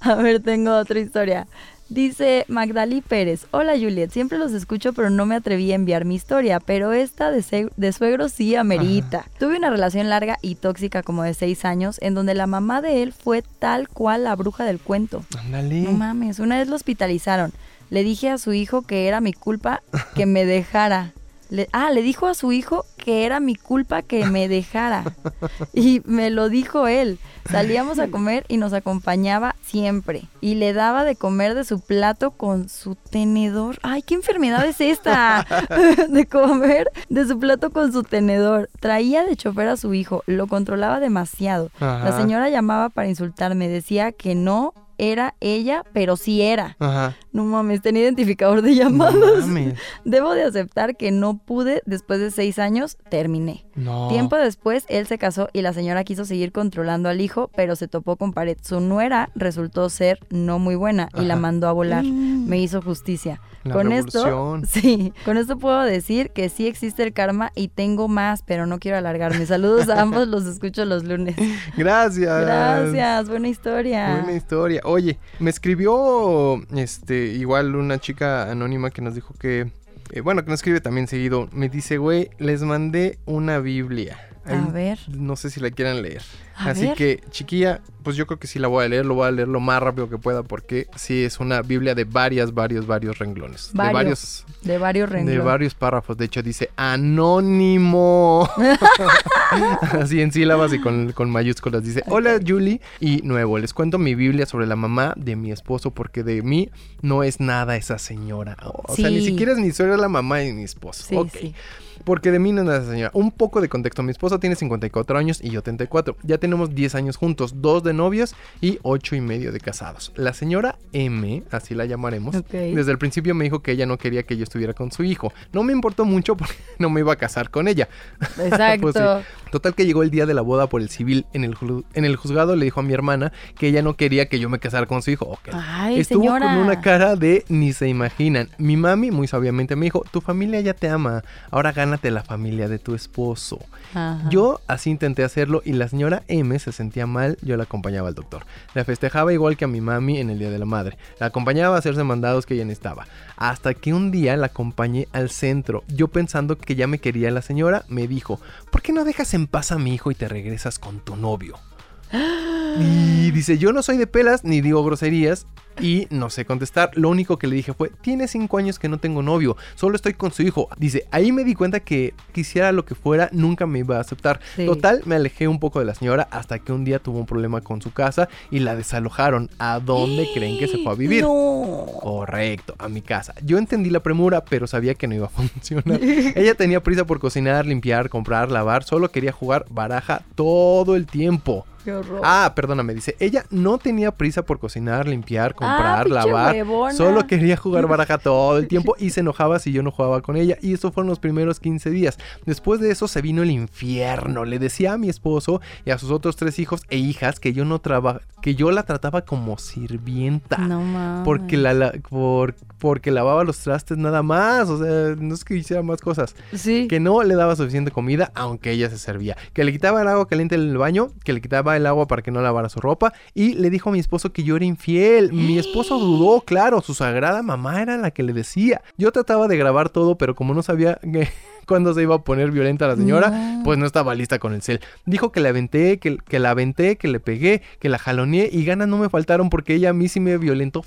a ver, tengo otra historia. Dice Magdali Pérez, hola Juliet, siempre los escucho pero no me atreví a enviar mi historia, pero esta de, suegro sí amerita. Tuve una relación larga y tóxica como de seis años en donde la mamá de él fue tal cual la bruja del cuento. No mames, una vez lo hospitalizaron. Le dije a su hijo que era mi culpa que me dejara. Le- ah, le dijo a su hijo que era mi culpa que me dejara. Y me lo dijo él. Salíamos a comer y nos acompañaba siempre. Y le daba de comer de su plato con su tenedor. Ay, ¿qué enfermedad es esta? De comer de su plato con su tenedor. Traía de chofer a su hijo. Lo controlaba demasiado. La señora llamaba para insultarme. Decía que no era ella, pero sí era. Ajá. No mames, tenía identificador de No llamadas. mames. Debo de aceptar que no pude, después de seis años, terminé. No. Tiempo después, él se casó y la señora quiso seguir controlando al hijo, pero se topó con pared. Su nuera resultó ser no muy buena y la mandó a volar. Mm. Me hizo justicia. La con revolución. esto, sí, con esto puedo decir que sí existe el karma y tengo más, pero no quiero alargarme. Saludos a ambos, los escucho los lunes. Gracias. Gracias, buena historia. Buena historia. Oye, me escribió este igual una chica anónima que nos dijo que eh, bueno, que nos escribe también seguido. Me dice, "Güey, les mandé una Biblia." A ver. No sé si la quieran leer. A Así ver. que, chiquilla, pues yo creo que sí la voy a leer, lo voy a leer lo más rápido que pueda porque sí es una Biblia de varias, varios, varios renglones. De Varios De varios de renglones. varios párrafos. De hecho, dice anónimo. Así en sílabas y con, con mayúsculas. Dice, hola Julie. Y nuevo, les cuento mi Biblia sobre la mamá de mi esposo porque de mí no es nada esa señora. O sea, ni siquiera es ni suegra la mamá de mi esposo. Sí, sí. Porque de mí no es nada esa señora. Un poco de contexto. Mi esposo tiene 54 años y yo 34. Ya tenemos 10 años juntos, 2 de novios y 8 y medio de casados. La señora M, así la llamaremos, desde el principio me dijo que ella no quería que yo estuviera con su hijo. No me importó mucho porque no me iba a casar con ella. Exacto. Pues sí. Total que llegó el día de la boda por el civil. En el, en el juzgado le dijo a mi hermana que ella no quería que yo me casara con su hijo. Ok. Ay, Estuvo señora. con una cara de ni se imaginan. Mi mami muy sabiamente me dijo, tu familia ya te ama, ahora gánate la familia de tu esposo. Ajá. Yo así intenté hacerlo y la señora M se sentía mal, yo la acompañaba al doctor. La festejaba igual que a mi mami en el Día de la Madre. La acompañaba a hacerse mandados que ella necesitaba. Hasta que un día la acompañé al centro. Yo pensando que ya me quería la señora, me dijo, ¿por qué no dejas en paz a mi hijo y te regresas con tu novio? Y dice, yo no soy de pelas ni digo groserías y no sé contestar. Lo único que le dije fue, tiene cinco años que no tengo novio, solo estoy con su hijo. Dice, ahí me di cuenta que quisiera lo que fuera, nunca me iba a aceptar. Sí. Total, me alejé un poco de la señora hasta que un día tuvo un problema con su casa y la desalojaron. ¿A dónde creen que se fue a vivir? No. Correcto, a mi casa. Yo entendí la premura, pero sabía que no iba a funcionar. Ella tenía prisa por cocinar, limpiar, comprar, lavar, solo quería jugar baraja todo el tiempo. Qué horror. Ah, perdóname, dice, ella no tenía prisa por cocinar, limpiar, comprar, Ah, lavar, huevona. solo quería jugar baraja todo el tiempo y se enojaba si yo no jugaba con ella y eso fueron los primeros 15 días. Después de eso se vino el infierno. Le decía a mi esposo y a sus otros tres hijos e hijas que yo no traba, que yo la trataba como sirvienta. No mames. Porque la, la- por- porque lavaba los trastes nada más, o sea, no es que hiciera más cosas. Sí. Que no le daba suficiente comida, aunque ella se servía. Que le quitaba el agua caliente en el baño, que le quitaba el agua para que no lavara su ropa. Y le dijo a mi esposo que yo era infiel. Mi esposo dudó, claro, su sagrada mamá era la que le decía. Yo trataba de grabar todo, pero como no sabía cuándo se iba a poner violenta la señora, No. pues no estaba lista con el cel. Dijo que la aventé, que, que la aventé, que le pegué, que la jaloneé y ganas no me faltaron porque ella a mí sí me violentó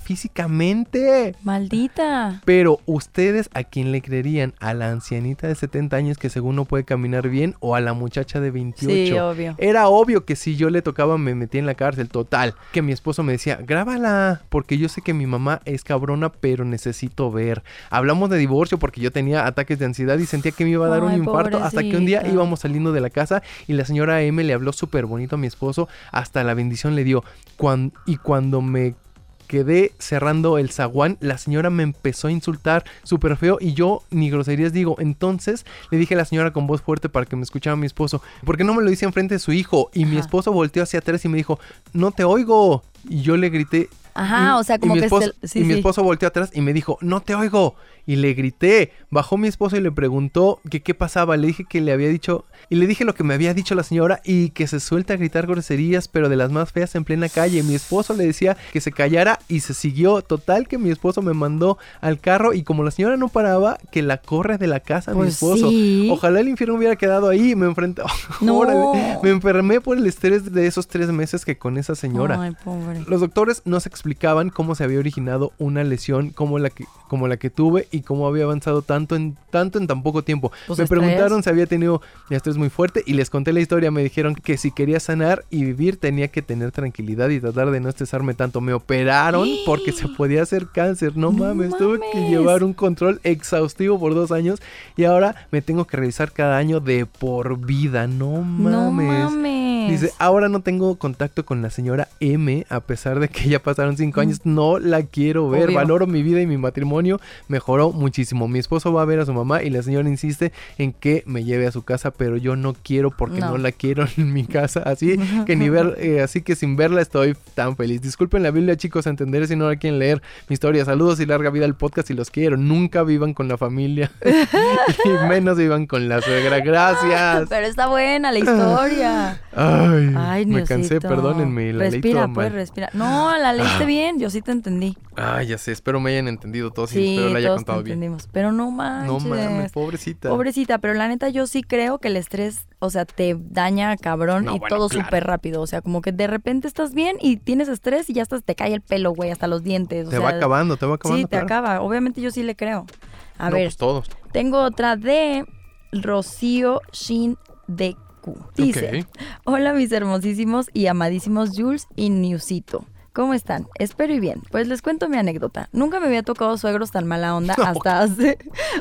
físicamente. Maldita. Pero ustedes a quién le creerían, a la ancianita de 70 años que según no puede caminar bien o a la muchacha de 28. Sí, obvio. Era obvio que si yo le tocaba me metía en la cárcel, total. Que mi esposo me decía, grábala, porque yo sé que mi mamá es cabrona, pero necesito ver. Hablamos de divorcio porque yo tenía ataques de ansiedad y sentía que me iba a dar un infarto hasta que un día íbamos saliendo de la casa y la señora M le habló súper bonito a mi esposo, hasta la bendición le dio. Cuan- y cuando me quedé cerrando el zaguán, la señora me empezó a insultar súper feo y yo ni groserías digo. Entonces le dije a la señora con voz fuerte para que me escuchara mi esposo, ¿por qué no me lo dice enfrente de su hijo? Y mi esposo volteó hacia atrás y me dijo, no te oigo. Y yo le grité. Ajá, y- o sea, y como mi que esposo, se- sí, y mi esposo volteó atrás y me dijo, no te oigo. Y le grité. Bajó mi esposo y le preguntó que qué pasaba. Le dije que le había dicho. Y le dije lo que me había dicho la señora y que se suelta a gritar groserías, pero de las más feas en plena calle. Mi esposo le decía que se callara y se siguió. Total que mi esposo me mandó al carro y como la señora no paraba, que la corre de la casa a mi Pues esposo. sí. Ojalá el infierno hubiera quedado ahí. Me enfrenté. No. Órale. Me enfermé por el estrés de esos tres meses que con esa señora. Ay, pobre. Los doctores no se explicaban cómo se había originado una lesión como la que, como la que tuve y cómo había avanzado tanto en, tanto en tan poco tiempo. Pues me preguntaron si había tenido estrés muy fuerte y les conté la historia. Me dijeron que si quería sanar y vivir tenía que tener tranquilidad y tratar de no estresarme tanto. Me operaron porque se podía hacer cáncer. No, No mames, tuve que mames. llevar un control exhaustivo por dos años y ahora me tengo que revisar cada año de por vida. No mames. No mames. Dice, ahora no tengo contacto con la señora M, a pesar de que ya pasaron cinco años, no la quiero ver, Obvio. valoro mi vida y mi matrimonio, mejoró muchísimo. Mi esposo va a ver a su mamá y la señora insiste en que me lleve a su casa, pero yo no quiero porque no, No. la quiero en mi casa, así que ni ver, eh, así que sin verla estoy tan feliz. Disculpen la Biblia, chicos, entenderé si no la quieren leer mi historia. Saludos y larga vida al podcast y los quiero. Nunca vivan con la familia y menos vivan con la suegra. Gracias. Pero está buena la historia. Ay, Ay, me cansé, perdónenme, la Respira, pues, mal. respira. No, la leíste bien, yo sí te entendí. Ay, ya sé, espero me hayan entendido todos y Sí, espero la haya todos te contado bien. Pero no manches. No mames, pobrecita. Pobrecita, pero la neta yo sí creo que el estrés, o sea, te daña cabrón No, y bueno, todo claro. súper rápido. O sea, como que de repente estás bien y tienes estrés y ya hasta te cae el pelo, güey, hasta los dientes. o te sea, va acabando, te va acabando. Sí, te claro. acaba. Obviamente yo sí le creo. A no, ver, pues todos. tengo otra de Rocío Shin Dice, hola mis hermosísimos y amadísimos Jules y Newsito. ¿Cómo están? Espero y bien. Pues les cuento mi anécdota. Nunca me había tocado suegros tan mala onda hasta hace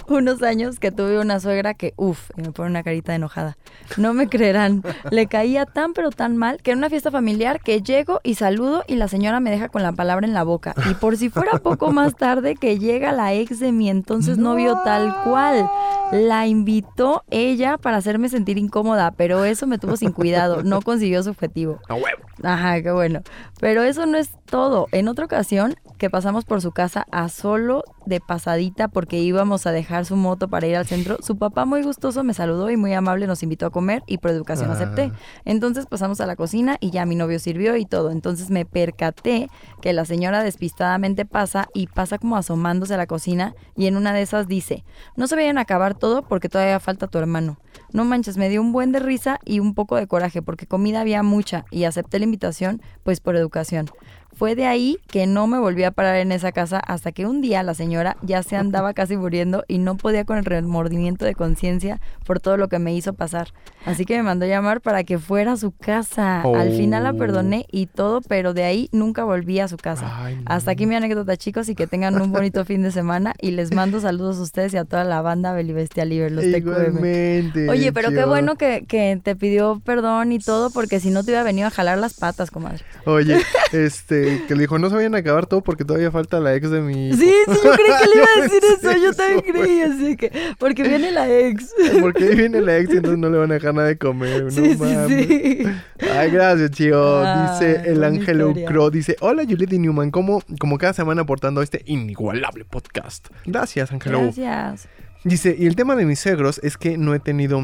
unos años que tuve una suegra que, uff, me pone una carita enojada. No me creerán. Le caía tan pero tan mal que en una fiesta familiar que llego y saludo y la señora me deja con la palabra en la boca. Y por si fuera poco más tarde que llega la ex de mi entonces novio tal cual. La invitó ella para hacerme sentir incómoda, pero eso me tuvo sin cuidado. No consiguió su objetivo. Huevo. Ajá, qué bueno. Pero eso no es todo. En otra ocasión que pasamos por su casa a solo de pasadita porque íbamos a dejar su moto para ir al centro, su papá muy gustoso me saludó y muy amable nos invitó a comer y por educación Ah. acepté. Entonces pasamos a la cocina y ya mi novio sirvió y todo. Entonces me percaté que la señora despistadamente pasa y pasa como asomándose a la cocina y en una de esas dice, no se vayan a acabar todo porque todavía falta tu hermano. No manches, me dio un buen de risa y un poco de coraje porque comida había mucha y acepté la invitación pues por educación. Fue de ahí que no me volví a parar en esa casa hasta que un día la señora ya se andaba casi muriendo y no podía con el remordimiento de conciencia por todo lo que me hizo pasar. Así que me mandó llamar para que fuera a su casa. Al final la perdoné y todo, pero de ahí nunca volví a su casa. Ay, no. Hasta aquí mi anécdota, chicos, y que tengan un bonito fin de semana. Y les mando saludos a ustedes y a toda la banda Belibestia Libre, los TQM. Oye, pero qué bueno que, que te pidió perdón y todo, porque si no te hubiera venido a jalar las patas, comadre. Oye, este, que le dijo, no se vayan a acabar todo porque todavía falta la ex de mi... hijo". Sí, sí, yo creí que le iba a decir eso. Yo también creí, así que. Porque viene la ex. Porque viene la ex y entonces no le van a dejar nada de comer. no Sí, sí, mames. sí. Ay, gracias, Chio. Ay, dice el Ángel. Ucro. Dice, hola, Juliet y Newman. Como, como cada semana aportando a este inigualable podcast. Gracias, Ángel. Gracias. Dice, y el tema de mis suegros es que no he tenido...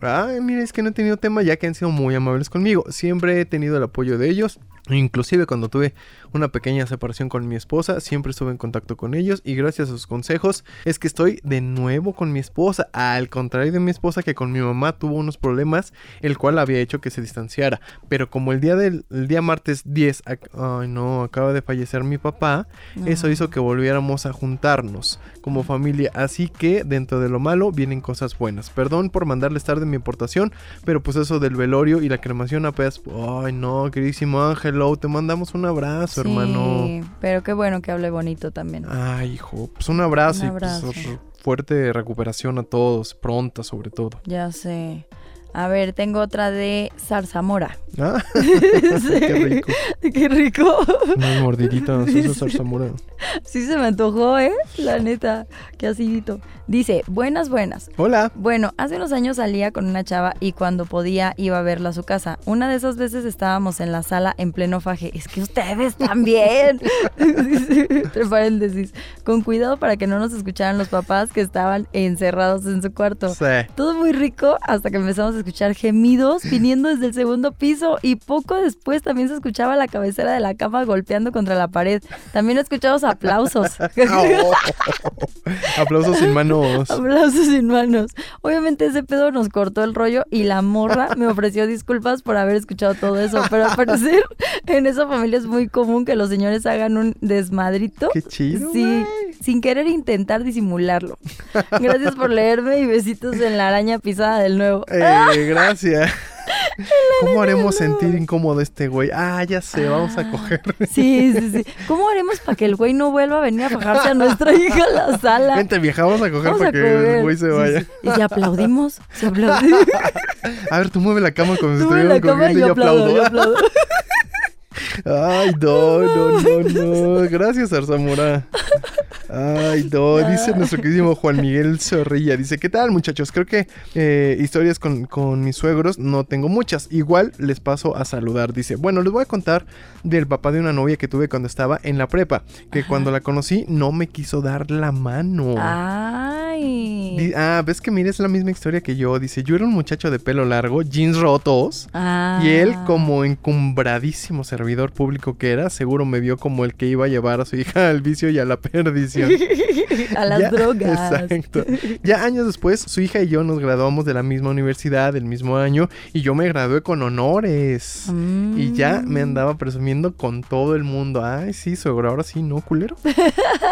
Ay, mira, es que no he tenido tema ya que han sido muy amables conmigo. Siempre he tenido el apoyo de ellos. Inclusive cuando tuve una pequeña separación con mi esposa, siempre estuve en contacto con ellos y gracias a sus consejos es que estoy de nuevo con mi esposa. Al contrario de mi esposa que con mi mamá tuvo unos problemas, el cual había hecho que se distanciara. Pero como el día del el día martes 10, ac- ay no, acaba de fallecer mi papá, eso hizo que volviéramos a juntarnos como familia. Así que dentro de lo malo vienen cosas buenas. Perdón por mandarles tarde mi aportación, pero pues eso del velorio y la cremación apenas... Ay no, queridísimo Ángelo, te mandamos un abrazo, hermano. Sí, pero qué bueno que hable bonito también. Ay, hijo, pues un abrazo, Un y pues, abrazo. fuerte recuperación a todos, pronta sobre todo. Ya sé. A ver, tengo otra de zarzamora. Ah, Sí. qué rico. Qué rico. Unas mordiditas, Sí. eso es zarzamora. Sí se me antojó, ¿eh? La neta. Qué acidito. Dice, buenas, buenas. Hola. Bueno, hace unos años salía con una chava y cuando podía iba a verla a su casa. Una de esas veces estábamos en la sala en pleno faje. Es que ustedes también. Entre paréntesis. Con cuidado para que no nos escucharan los papás que estaban encerrados en su cuarto. Sí. Todo muy rico hasta que empezamos a escuchar gemidos viniendo desde el segundo piso y poco después también se escuchaba la cabecera de la cama golpeando contra la pared. También escuchamos aplausos. Oh. Aplausos sin manos. Aplausos sin manos. Obviamente ese pedo nos cortó el rollo y la morra me ofreció disculpas por haber escuchado todo eso. Pero al parecer en esa familia es muy común que los señores hagan un desmadrito. Qué chido. Sí, sin querer intentar disimularlo. Gracias por leerme y besitos en la araña pisada del nuevo. Eh, gracias. ¿Cómo haremos sentir incómodo este güey? Ah, ya sé, vamos a Ah, coger. Sí, sí, sí. ¿Cómo haremos para que el güey no vuelva a venir a fajarse a nuestra hija a la sala? Vente, vieja, vamos a coger para que coger. el güey se vaya. sí. Y si aplaudimos, si aplaudimos. A ver, tú mueve la cama como si estuviéramos cogiendo y yo aplaudo, yo aplaudo. Ay, no, no, no, no. Gracias, Arzamora. Ay, no. Dice nuestro queridísimo Juan Miguel Zorrilla. Dice, ¿qué tal, muchachos? Creo que eh, historias con, con mis suegros no tengo muchas. Igual les paso a saludar. Dice, bueno, les voy a contar del papá de una novia que tuve cuando estaba en la prepa. Que cuando la conocí no me quiso dar la mano. Ay. Ah, ves que mira, es la misma historia que yo. Dice, yo era un muchacho de pelo largo, jeans rotos. Ah. Y él, como encumbradísimo servidor público que era, seguro me vio como el que iba a llevar a su hija al vicio y a la perdición. a las Ya- drogas. Exacto. Ya años después, su hija y yo nos graduamos de la misma universidad, el mismo año, y yo me gradué con honores. Y ya me Mm. andaba presumiendo con todo el mundo. Ay, sí, suegro, ahora sí, ¿no, culero?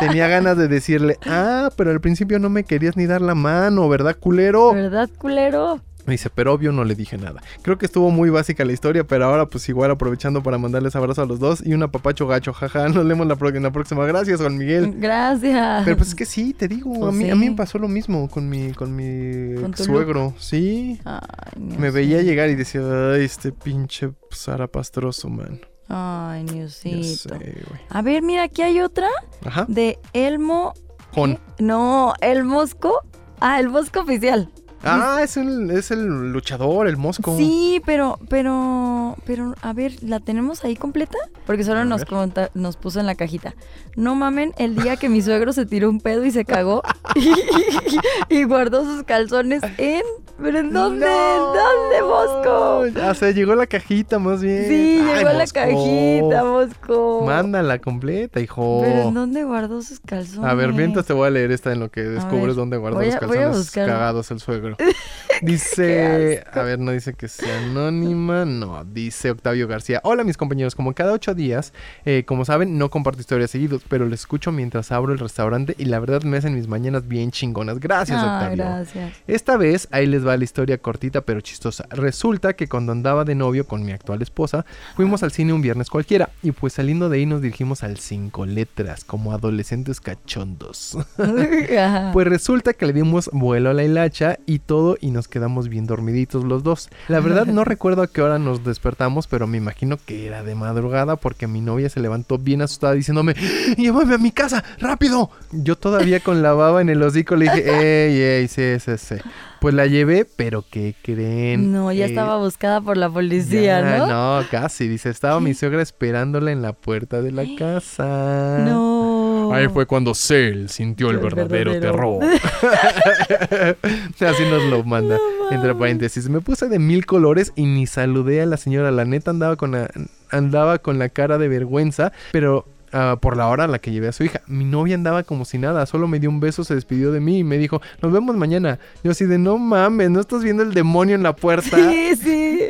Tenía ganas de decirle, ah, pero al principio no me querías ni dar la mano, ¿verdad, culero? ¿Verdad, culero? Dice, pero obvio no le dije nada. Creo que estuvo muy básica la historia, pero ahora pues igual aprovechando para mandarles abrazo a los dos y un apapacho gacho, jaja. Nos leemos la, en la próxima. Gracias, Juan Miguel. Gracias. Pero pues es que sí, te digo, Pues a, mí, a mí me pasó lo mismo con mi, con mi Con suegro. Sí, Ay, Dios me veía llegar y decía, ay, este pinche Sara Pastroso, man. Ay, sé, güey. A ver, mira, aquí hay otra Ajá, de Elmo. Jon. No, el Mosco. Ah, el Mosco oficial. Ah, es el, es el luchador, el mosco. Sí, pero, pero, pero, a ver, ¿la tenemos ahí completa? Porque solo A nos, conta- nos puso en la cajita. No mamen, el día que mi suegro se tiró un pedo y se cagó y, y guardó sus calzones en... ¿Pero en dónde? No. ¿En dónde, Mosco? Ah, se llegó la cajita más bien. Sí, Ay, llegó la cajita, Mosco. Mándala completa, hijo. ¿Pero en dónde guardó sus calzones? A ver, mientras te voy a leer esta en lo que descubres ver, dónde guarda voy los calzones cagados el suegro. Dice, a ver, no dice que sea anónima, no, dice Octavio García. Hola mis compañeros, como cada ocho días, eh, como saben, no comparto historias seguidos, pero les escucho mientras abro el restaurante y la verdad me hacen mis mañanas bien chingonas. Gracias, Ah, Octavio. gracias. Esta vez, ahí les va la historia cortita pero chistosa. Resulta que cuando andaba de novio con mi actual esposa, fuimos al cine un viernes cualquiera y pues saliendo de ahí nos dirigimos al cinco letras, como adolescentes cachondos. Pues resulta que le dimos vuelo a la hilacha y todo y nos quedamos bien dormiditos los dos. La verdad no recuerdo a qué hora nos despertamos, pero me imagino que era de madrugada porque mi novia se levantó bien asustada diciéndome, llévame a mi casa, rápido. Yo todavía con la baba en el hocico le dije, ey, ey, sí, sí, sí. Pues la llevé, pero ¿qué creen? No, ya Eh, estaba buscada por la policía, ya, ¿no? No, casi. Dice, estaba mi suegra esperándola en la puerta de la casa. No. Ahí fue cuando Cell sintió el, El verdadero, verdadero. terror. Así nos lo manda. Entre paréntesis, me puse de mil colores y ni saludé a la señora. La neta andaba con la, andaba con la cara de vergüenza, pero ah, por la hora a la que llevé a su hija. Mi novia andaba como si nada, solo me dio un beso, se despidió de mí y me dijo, nos vemos mañana. Yo así de, no mames, no estás viendo el demonio en la puerta. Sí, sí.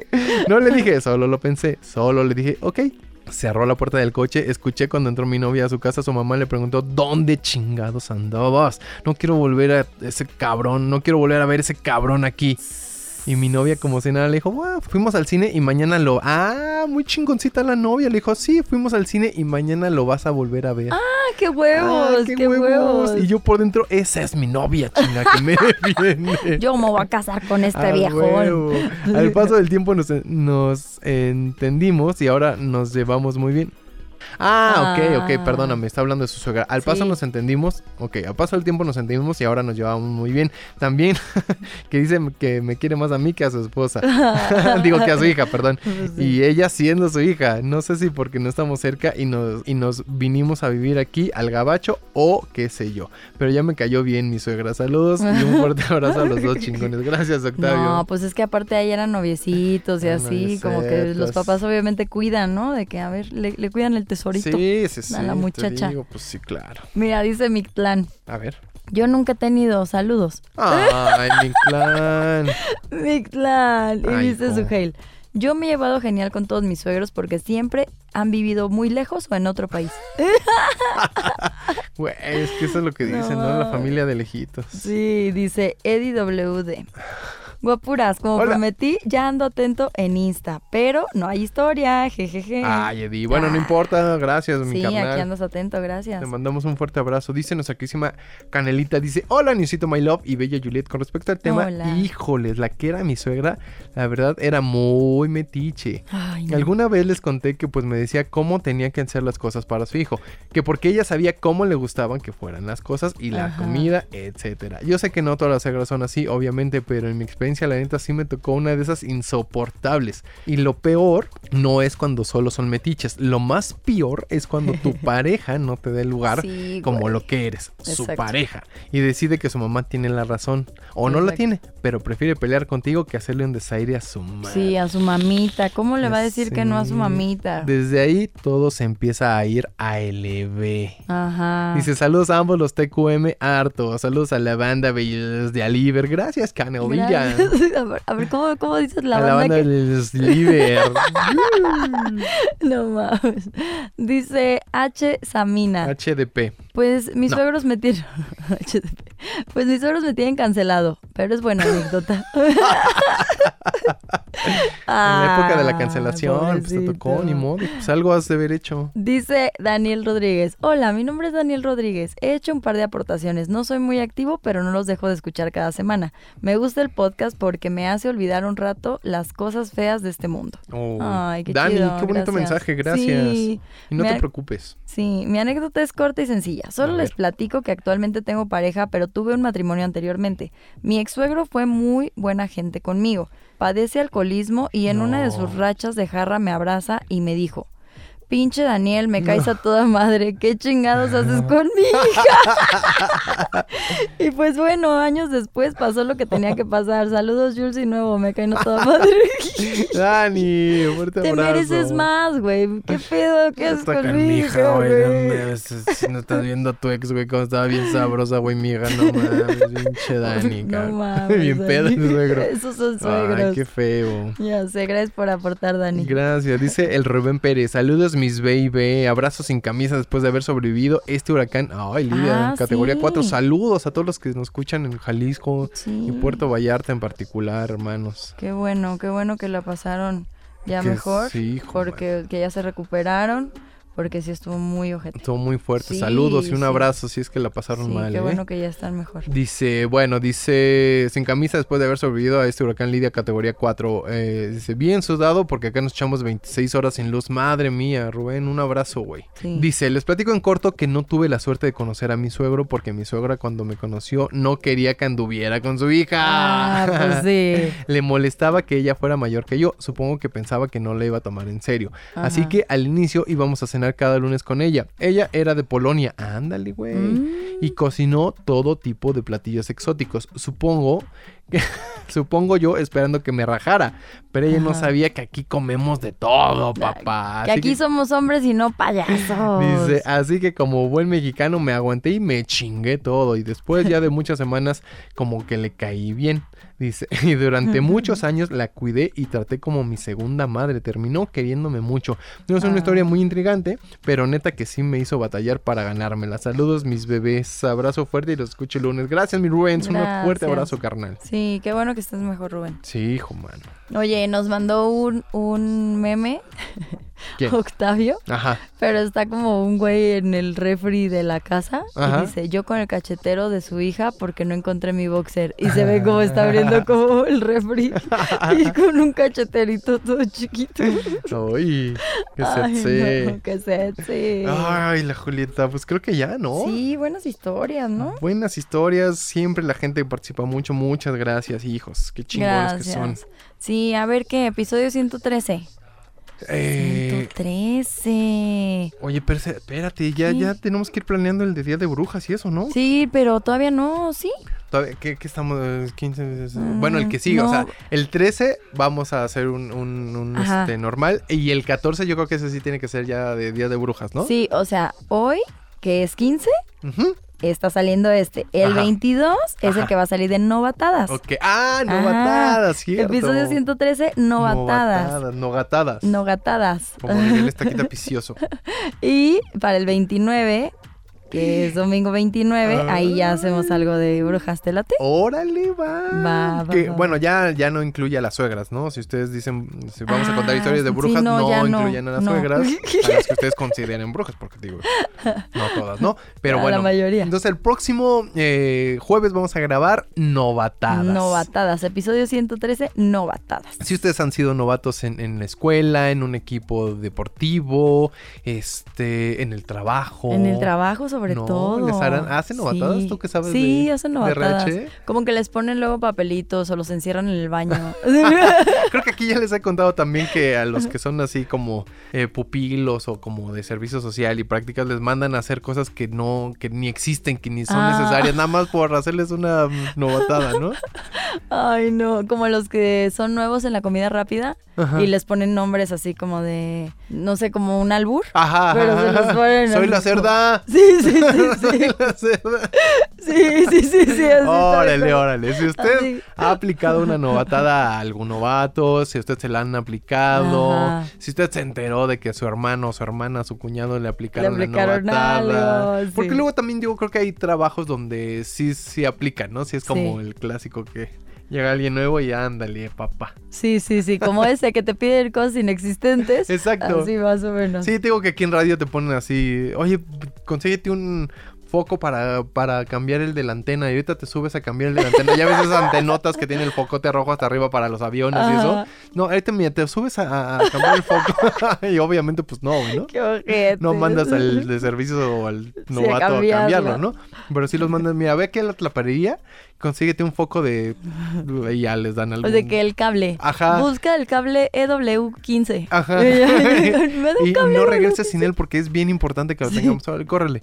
No le dije, solo lo pensé. Solo le dije, ok. Cerró la puerta del coche, escuché cuando entró mi novia a su casa, su mamá le preguntó, ¿dónde chingados andabas? No quiero volver a ese cabrón, no quiero volver a ver ese cabrón aquí. Y mi novia como si nada le dijo, "Bueno, fuimos al cine y mañana lo... Ah, muy chingoncita la novia. Le dijo, sí, fuimos al cine y mañana lo vas a volver a ver. Ah, qué huevos, Ah, qué, huevos. Y yo por dentro, esa es mi novia, chinga, que me defiende. Yo me voy a casar con este Ah, huevo. Al paso del tiempo nos, nos entendimos y ahora nos llevamos muy bien. Ah, ok, ok, Ah. perdóname, está hablando de su suegra. Al paso Sí. nos entendimos, ok, al paso del tiempo nos entendimos y ahora nos llevamos muy bien. También que dice que me quiere más a mí que a su esposa. Digo que a su hija, perdón. Pues sí. Y ella siendo su hija, no sé si porque no estamos cerca y nos, y nos vinimos a vivir aquí al gabacho o qué sé yo. Pero ya me cayó bien mi suegra. Saludos y un fuerte abrazo a los dos chingones. Gracias, Octavio. No, pues es que aparte ahí eran noviecitos y Eran así, como que los papás obviamente cuidan, ¿no? De que, a ver, le, le cuidan el tesorito. Sí, sí, sí. a la te muchacha. digo, pues sí, claro. Mira, dice Mictlán, A ver. yo nunca he tenido saludos. Ay, mi clan. Mictlán. Y dice hijo. Suheil, yo me he llevado genial con todos mis suegros porque siempre han vivido muy lejos o en otro país. Güey, es que eso es lo que dicen, ¿no? La No. familia de lejitos. Sí, dice Eddie WD. Guapuras, como Hola. prometí, ya ando atento en Insta, pero no hay historia, jejeje. Ay, Eddie. Bueno, no importa. Gracias, mi sí, carnal. aquí andas atento, gracias. Te mandamos un fuerte abrazo. Dice nuestra querísima Canelita, dice, hola, Niusito My Love y Bella Juliet. Con respecto al tema, Hola. híjoles, la que era mi suegra, la verdad era muy metiche. Ay, no. Alguna vez les conté que pues me decía cómo tenía que hacer las cosas para su hijo, que porque ella sabía cómo le gustaban que fueran las cosas y la Ajá. comida, etcétera. Yo sé que no todas las suegras son así, obviamente, pero en mi experiencia la neta sí me tocó una de esas insoportables. Y lo peor no es cuando solo son metiches, lo más peor es cuando tu pareja no te dé lugar Sí, como güey. lo que eres, su pareja, y decide que su mamá tiene la razón o no la tiene, pero prefiere pelear contigo que hacerle un a su madre. Sí, a su mamita. ¿Cómo le va a decir que no a su mamita? Desde ahí todo se empieza a ir a LB. Ajá. Dice saludos a ambos los TQM harto. Saludos a la banda Bellos de Aliver. Gracias, Canelilla. Gracias. A ver, a ver, ¿cómo, cómo dices la a banda? la banda que- de Aliver. No mames. Dice H. Samina. HDP. Pues mis No. suegros me tienen. Pues mis suegros me tienen cancelado. pero es buena anécdota. en la época de la cancelación, pues te tocó, pobrecito. ni modo. Pues algo has de haber hecho. Dice Daniel Rodríguez, hola, mi nombre es Daniel Rodríguez, he hecho un par de aportaciones, no soy muy activo, pero no los dejo de escuchar cada semana. Me gusta el podcast porque me hace olvidar un rato las cosas feas de este mundo. Oh, Ay, qué Dani, chido, qué bonito gracias. mensaje, gracias. Sí, y no me te preocupes. Sí, mi anécdota es corta y sencilla. Solo les platico que actualmente tengo pareja, pero tuve un matrimonio anteriormente. Mi ex suegro fue muy buena gente conmigo. Padece alcoholismo y en una de sus rachas de jarra me abraza y me dijo, pinche Daniel, me caes a toda madre, ¿qué chingados haces con mi hija? y pues bueno, años después pasó lo que tenía que pasar. Saludos Jules y nuevo, me caen a toda madre. Dani, fuerte Te abrazo. mereces más, güey. ¿Qué pedo? ¿Qué haces con mi hija, güey. No, si no estás viendo a tu ex, güey, como estaba bien sabrosa, güey, mi hija. No mames, pinche Dani, No cabrón. mames. Bien pedo suegro. Esos son Ay, suegros. qué feo. Ya sé, gracias por aportar, Dani. Gracias, dice el Rubén Pérez. Saludos, mis baby. Abrazos sin camisa después de haber sobrevivido este huracán. Ay, Lidia, Ah, categoría sí. 4. Saludos a todos los que nos escuchan en Jalisco Sí. y Puerto Vallarta en particular, hermanos. Qué bueno, qué bueno que la pasaron ya Que mejor. sí, hijo, porque que ya se recuperaron. Porque sí estuvo muy ojete. Estuvo muy fuerte. Sí, Saludos y un sí. abrazo si es que la pasaron Sí, mal. qué ¿eh? bueno que ya están mejor. Dice, bueno, dice, sin camisa después de haber sobrevivido a este huracán Lidia categoría 4. Eh, dice, bien sudado porque acá nos echamos 26 horas sin luz. Madre mía, Rubén, un abrazo, güey. Dice, les platico en corto que no tuve la suerte de conocer a mi suegro porque mi suegra cuando me conoció no quería que anduviera con su hija. Ah, pues sí. Le molestaba que ella fuera mayor que yo. Supongo que pensaba que no la iba a tomar en serio. Así que al inicio íbamos a cenar cada lunes con ella. Ella era de Polonia. Ándale, güey. Mm. Y cocinó todo tipo de platillos exóticos. Supongo supongo yo esperando que me rajara. Pero ella no sabía que aquí comemos de todo, papá. Que Así aquí somos hombres y no payasos. Dice, así que como buen mexicano me aguanté y me chingué todo. Y después ya de muchas semanas como que le caí bien. Dice, y durante muchos años la cuidé y traté como mi segunda madre. Terminó queriéndome mucho. No es una Ah. historia muy intrigante, pero neta que sí me hizo batallar para ganármela. Saludos mis bebés. Abrazo fuerte y los escucho el lunes. Gracias mi Rubén. Un fuerte abrazo carnal. Sí, qué bueno que estés mejor, Rubén. Sí, hijo, mano. Oye, nos mandó un, un meme, ¿Quién? Octavio, Ajá. pero está como un güey en el refri de la casa Ajá. y dice, yo con el cachetero de su hija porque no encontré mi boxer. Y se ve como está abriendo como el refri y con un cacheterito todo chiquito. Ay, qué Ay, sexy. no, qué sexy. Ay, la Julieta, pues creo que ya, ¿no? Sí, buenas historias, ¿no? Buenas historias, siempre la gente participa mucho, muchas gracias, hijos, qué chingones que son. Sí, a ver qué, episodio 113. Eh, 113. oye, pero espérate, ya, ya tenemos que ir planeando el de Día de Brujas y eso, ¿no? Sí, pero todavía no, ¿sí? Todavía- ¿Qué, qué estamos? eh, 15, es- Mm, bueno, el que sigue, o sea, no. el 13 vamos a hacer un, un- un, este, normal y el 14 yo creo que ese sí tiene que ser ya de Día de Brujas, ¿no? Sí, o sea, hoy, que es 15, Ujú. Está saliendo este. El Ajá. 22 es Ajá. el que va a salir de Novatadas. Ok. Ah, novatadas, cierto. Episodio 113, Novatadas. Novatadas, Nogatadas. Nogatadas. Como Miguel está aquí tapicioso. Y para el 29, que es domingo 29, Ah. ahí ya hacemos algo de brujas. ¿Te late? Órale, va. Va, va, Que, va. Bueno, ya, ya no incluye a las suegras, ¿no? Si ustedes dicen, si vamos a contar Ah, historias de sí, brujas, no, no, ya no, incluyen a las no. suegras, a las que ustedes consideren brujas, porque digo, no todas, ¿no? Pero A la bueno. mayoría. Entonces el próximo eh, jueves vamos a grabar novatadas. Novatadas. Episodio 113, novatadas. Si ustedes han sido novatos en, en la escuela, en un equipo deportivo, este, en el trabajo. En el trabajo, sobre No, todo. ¿les harán- hacen novatadas? Sí. ¿Tú qué sabes Sí, de- hacen de novatadas. RH? Como que les ponen luego papelitos o los encierran en el baño. Creo que aquí ya les he contado también que a los que son así como eh, pupilos o como de servicio social y prácticas les mandan a hacer cosas que no, que ni existen, que ni son Ah. necesarias, nada más por hacerles una novatada, ¿no? Ay, no, como los que son nuevos en la comida rápida Ajá. y les ponen nombres así como de, no sé, como un albur. Ajá, Pero se los ponen Soy la cerda. Sí, sí, sí, sí. Sí, sí, Órale, órale. Si usted ha aplicado una novatada a algún novato, si usted se la han aplicado, si usted se enteró de que su hermano, su hermana, su cuñado le aplicaron, la novatada. Porque luego también digo, creo que hay trabajos donde sí, sí aplican, ¿no? Sí es como el clásico que llega alguien nuevo y ándale, papá. Sí, sí, sí, como ese que te piden cosas inexistentes. Exacto. Así más o menos. Sí, te digo que aquí en radio te ponen así, oye, consíguete un foco para, para cambiar el de la antena y ahorita te subes a cambiar el de la antena. Ya ves esas antenotas que tiene el focote rojo hasta arriba para los aviones y eso. No, ahorita mira, te subes a, a cambiar el foco y obviamente pues no, ¿no? Qué ojete. No mandas al de servicio o al a novato a, cambiarlo. cambiarlo, ¿no? Pero sí los mandas, mira, ve aquí a la tlaparería, consíguete un foco de... y ya les dan algo. O de que el cable. Ajá. Busca el cable E EW15. Ajá. Me da un y cable no EW15. regreses sin él porque es bien importante que lo tengamos. Órale, córrele.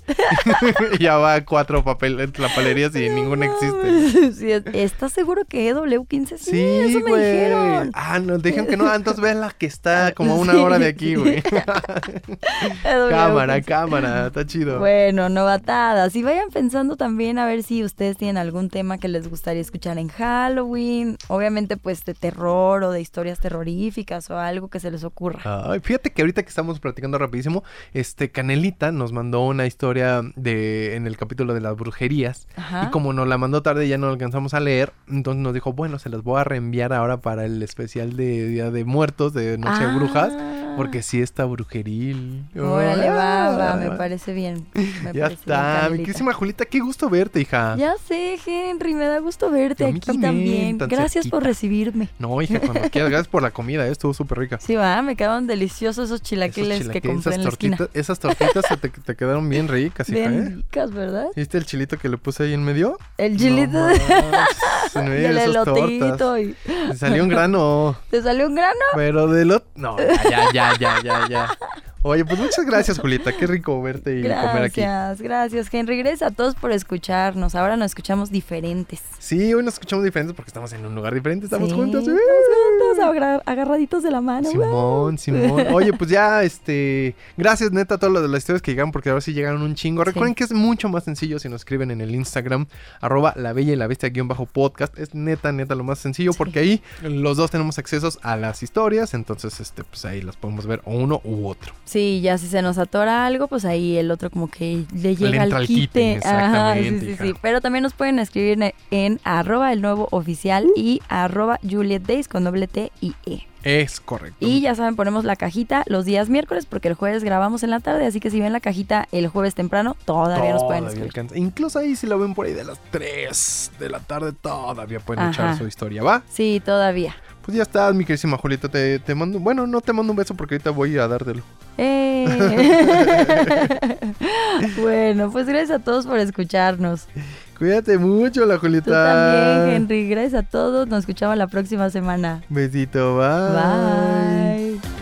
ya va cuatro papel, lapalerías y ninguna existe. Sí, es- ¿Estás seguro que EW15? Sí, Sí, eso me dijeron. Ah, no, dijeron que no. Ah, Entonces ve la que está como a una Sí. hora de aquí, güey. EW15. cámara, cámara. Está chido. Bueno, novatadas. Y vayan pensando también a ver si ustedes tienen algún tema que les gustaría escuchar en Halloween. Obviamente, pues de terror o de historias terroríficas o algo que se les ocurra. Ay, fíjate que ahorita que estamos platicando rapidísimo, este Canelita nos mandó una historia de en el capítulo de las brujerías Ajá. y como nos la mandó tarde ya no la alcanzamos a leer, entonces nos dijo, bueno, se las voy a reenviar ahora para el especial de Día de Muertos de Noche de Brujas, Ah. Porque sí está brujeril. Órale, va, va, Ah, me parece bien. Me Ya parece bien, está, mi querísima Julita, qué gusto verte, hija. Ya sé, Henry, me da gusto verte aquí también, Gracias por recibirme. No, hija, cuando quieras, gracias por la comida, eh, estuvo súper rica. Sí, va, me quedaron deliciosos esos Esos chilaquiles que compré en esas la esquina. tortitas, esas tortitas se te, te quedaron bien ricas, hija, Bien ¿eh? ricas, ¿verdad? ¿Viste el chilito que le puse ahí en medio? El chilito No en medio del elotito y... Me Salió un grano. ¿Te salió un grano? Pero de lo... No, ya, ya, ya, ya, ya. Oye, pues muchas gracias, Julieta. Qué rico verte y comer aquí. Gracias, gracias, Henry. Gracias a todos por escucharnos. Ahora nos escuchamos diferentes. Sí, hoy nos escuchamos diferentes porque estamos en un lugar diferente. Estamos Sí, juntos. Estamos juntos, agarraditos de la mano. Simón, Simón. Oye, pues ya, este. Gracias, neta, a todas las, las historias que llegaron, porque ahora sí llegaron un chingo. Recuerden Sí. que es mucho más sencillo si nos escriben en el Instagram, arroba la bella y la bestia guion bajo podcast. Es neta, neta, lo más sencillo, Sí. porque ahí los dos tenemos accesos a las historias. Entonces, este, pues ahí las podemos ver o uno u otro. Sí, ya si se nos atora algo, pues ahí el otro como que le llega al quite, quite. Ajá, sí, sí, hija. sí. Pero también nos pueden escribir en, en arroba el nuevo oficial y arroba Juliet Days con doble T y E. Es correcto. Y ya saben, ponemos la cajita los días miércoles porque el jueves grabamos en la tarde, así que si ven la cajita el jueves temprano, todavía nos pueden escribir. Incluso ahí si la ven por ahí de las 3 de la tarde, todavía pueden Ajá. echar su historia, ¿va? Sí, todavía. Pues ya estás, mi querísima Julieta. Te, te mando. Bueno, no te mando un beso porque ahorita voy a dártelo. Eh. bueno, pues gracias a todos por escucharnos. Cuídate mucho, la Tú Julieta. también, Henry. Gracias a todos. Nos escuchamos la próxima semana. Besito, bye. Bye.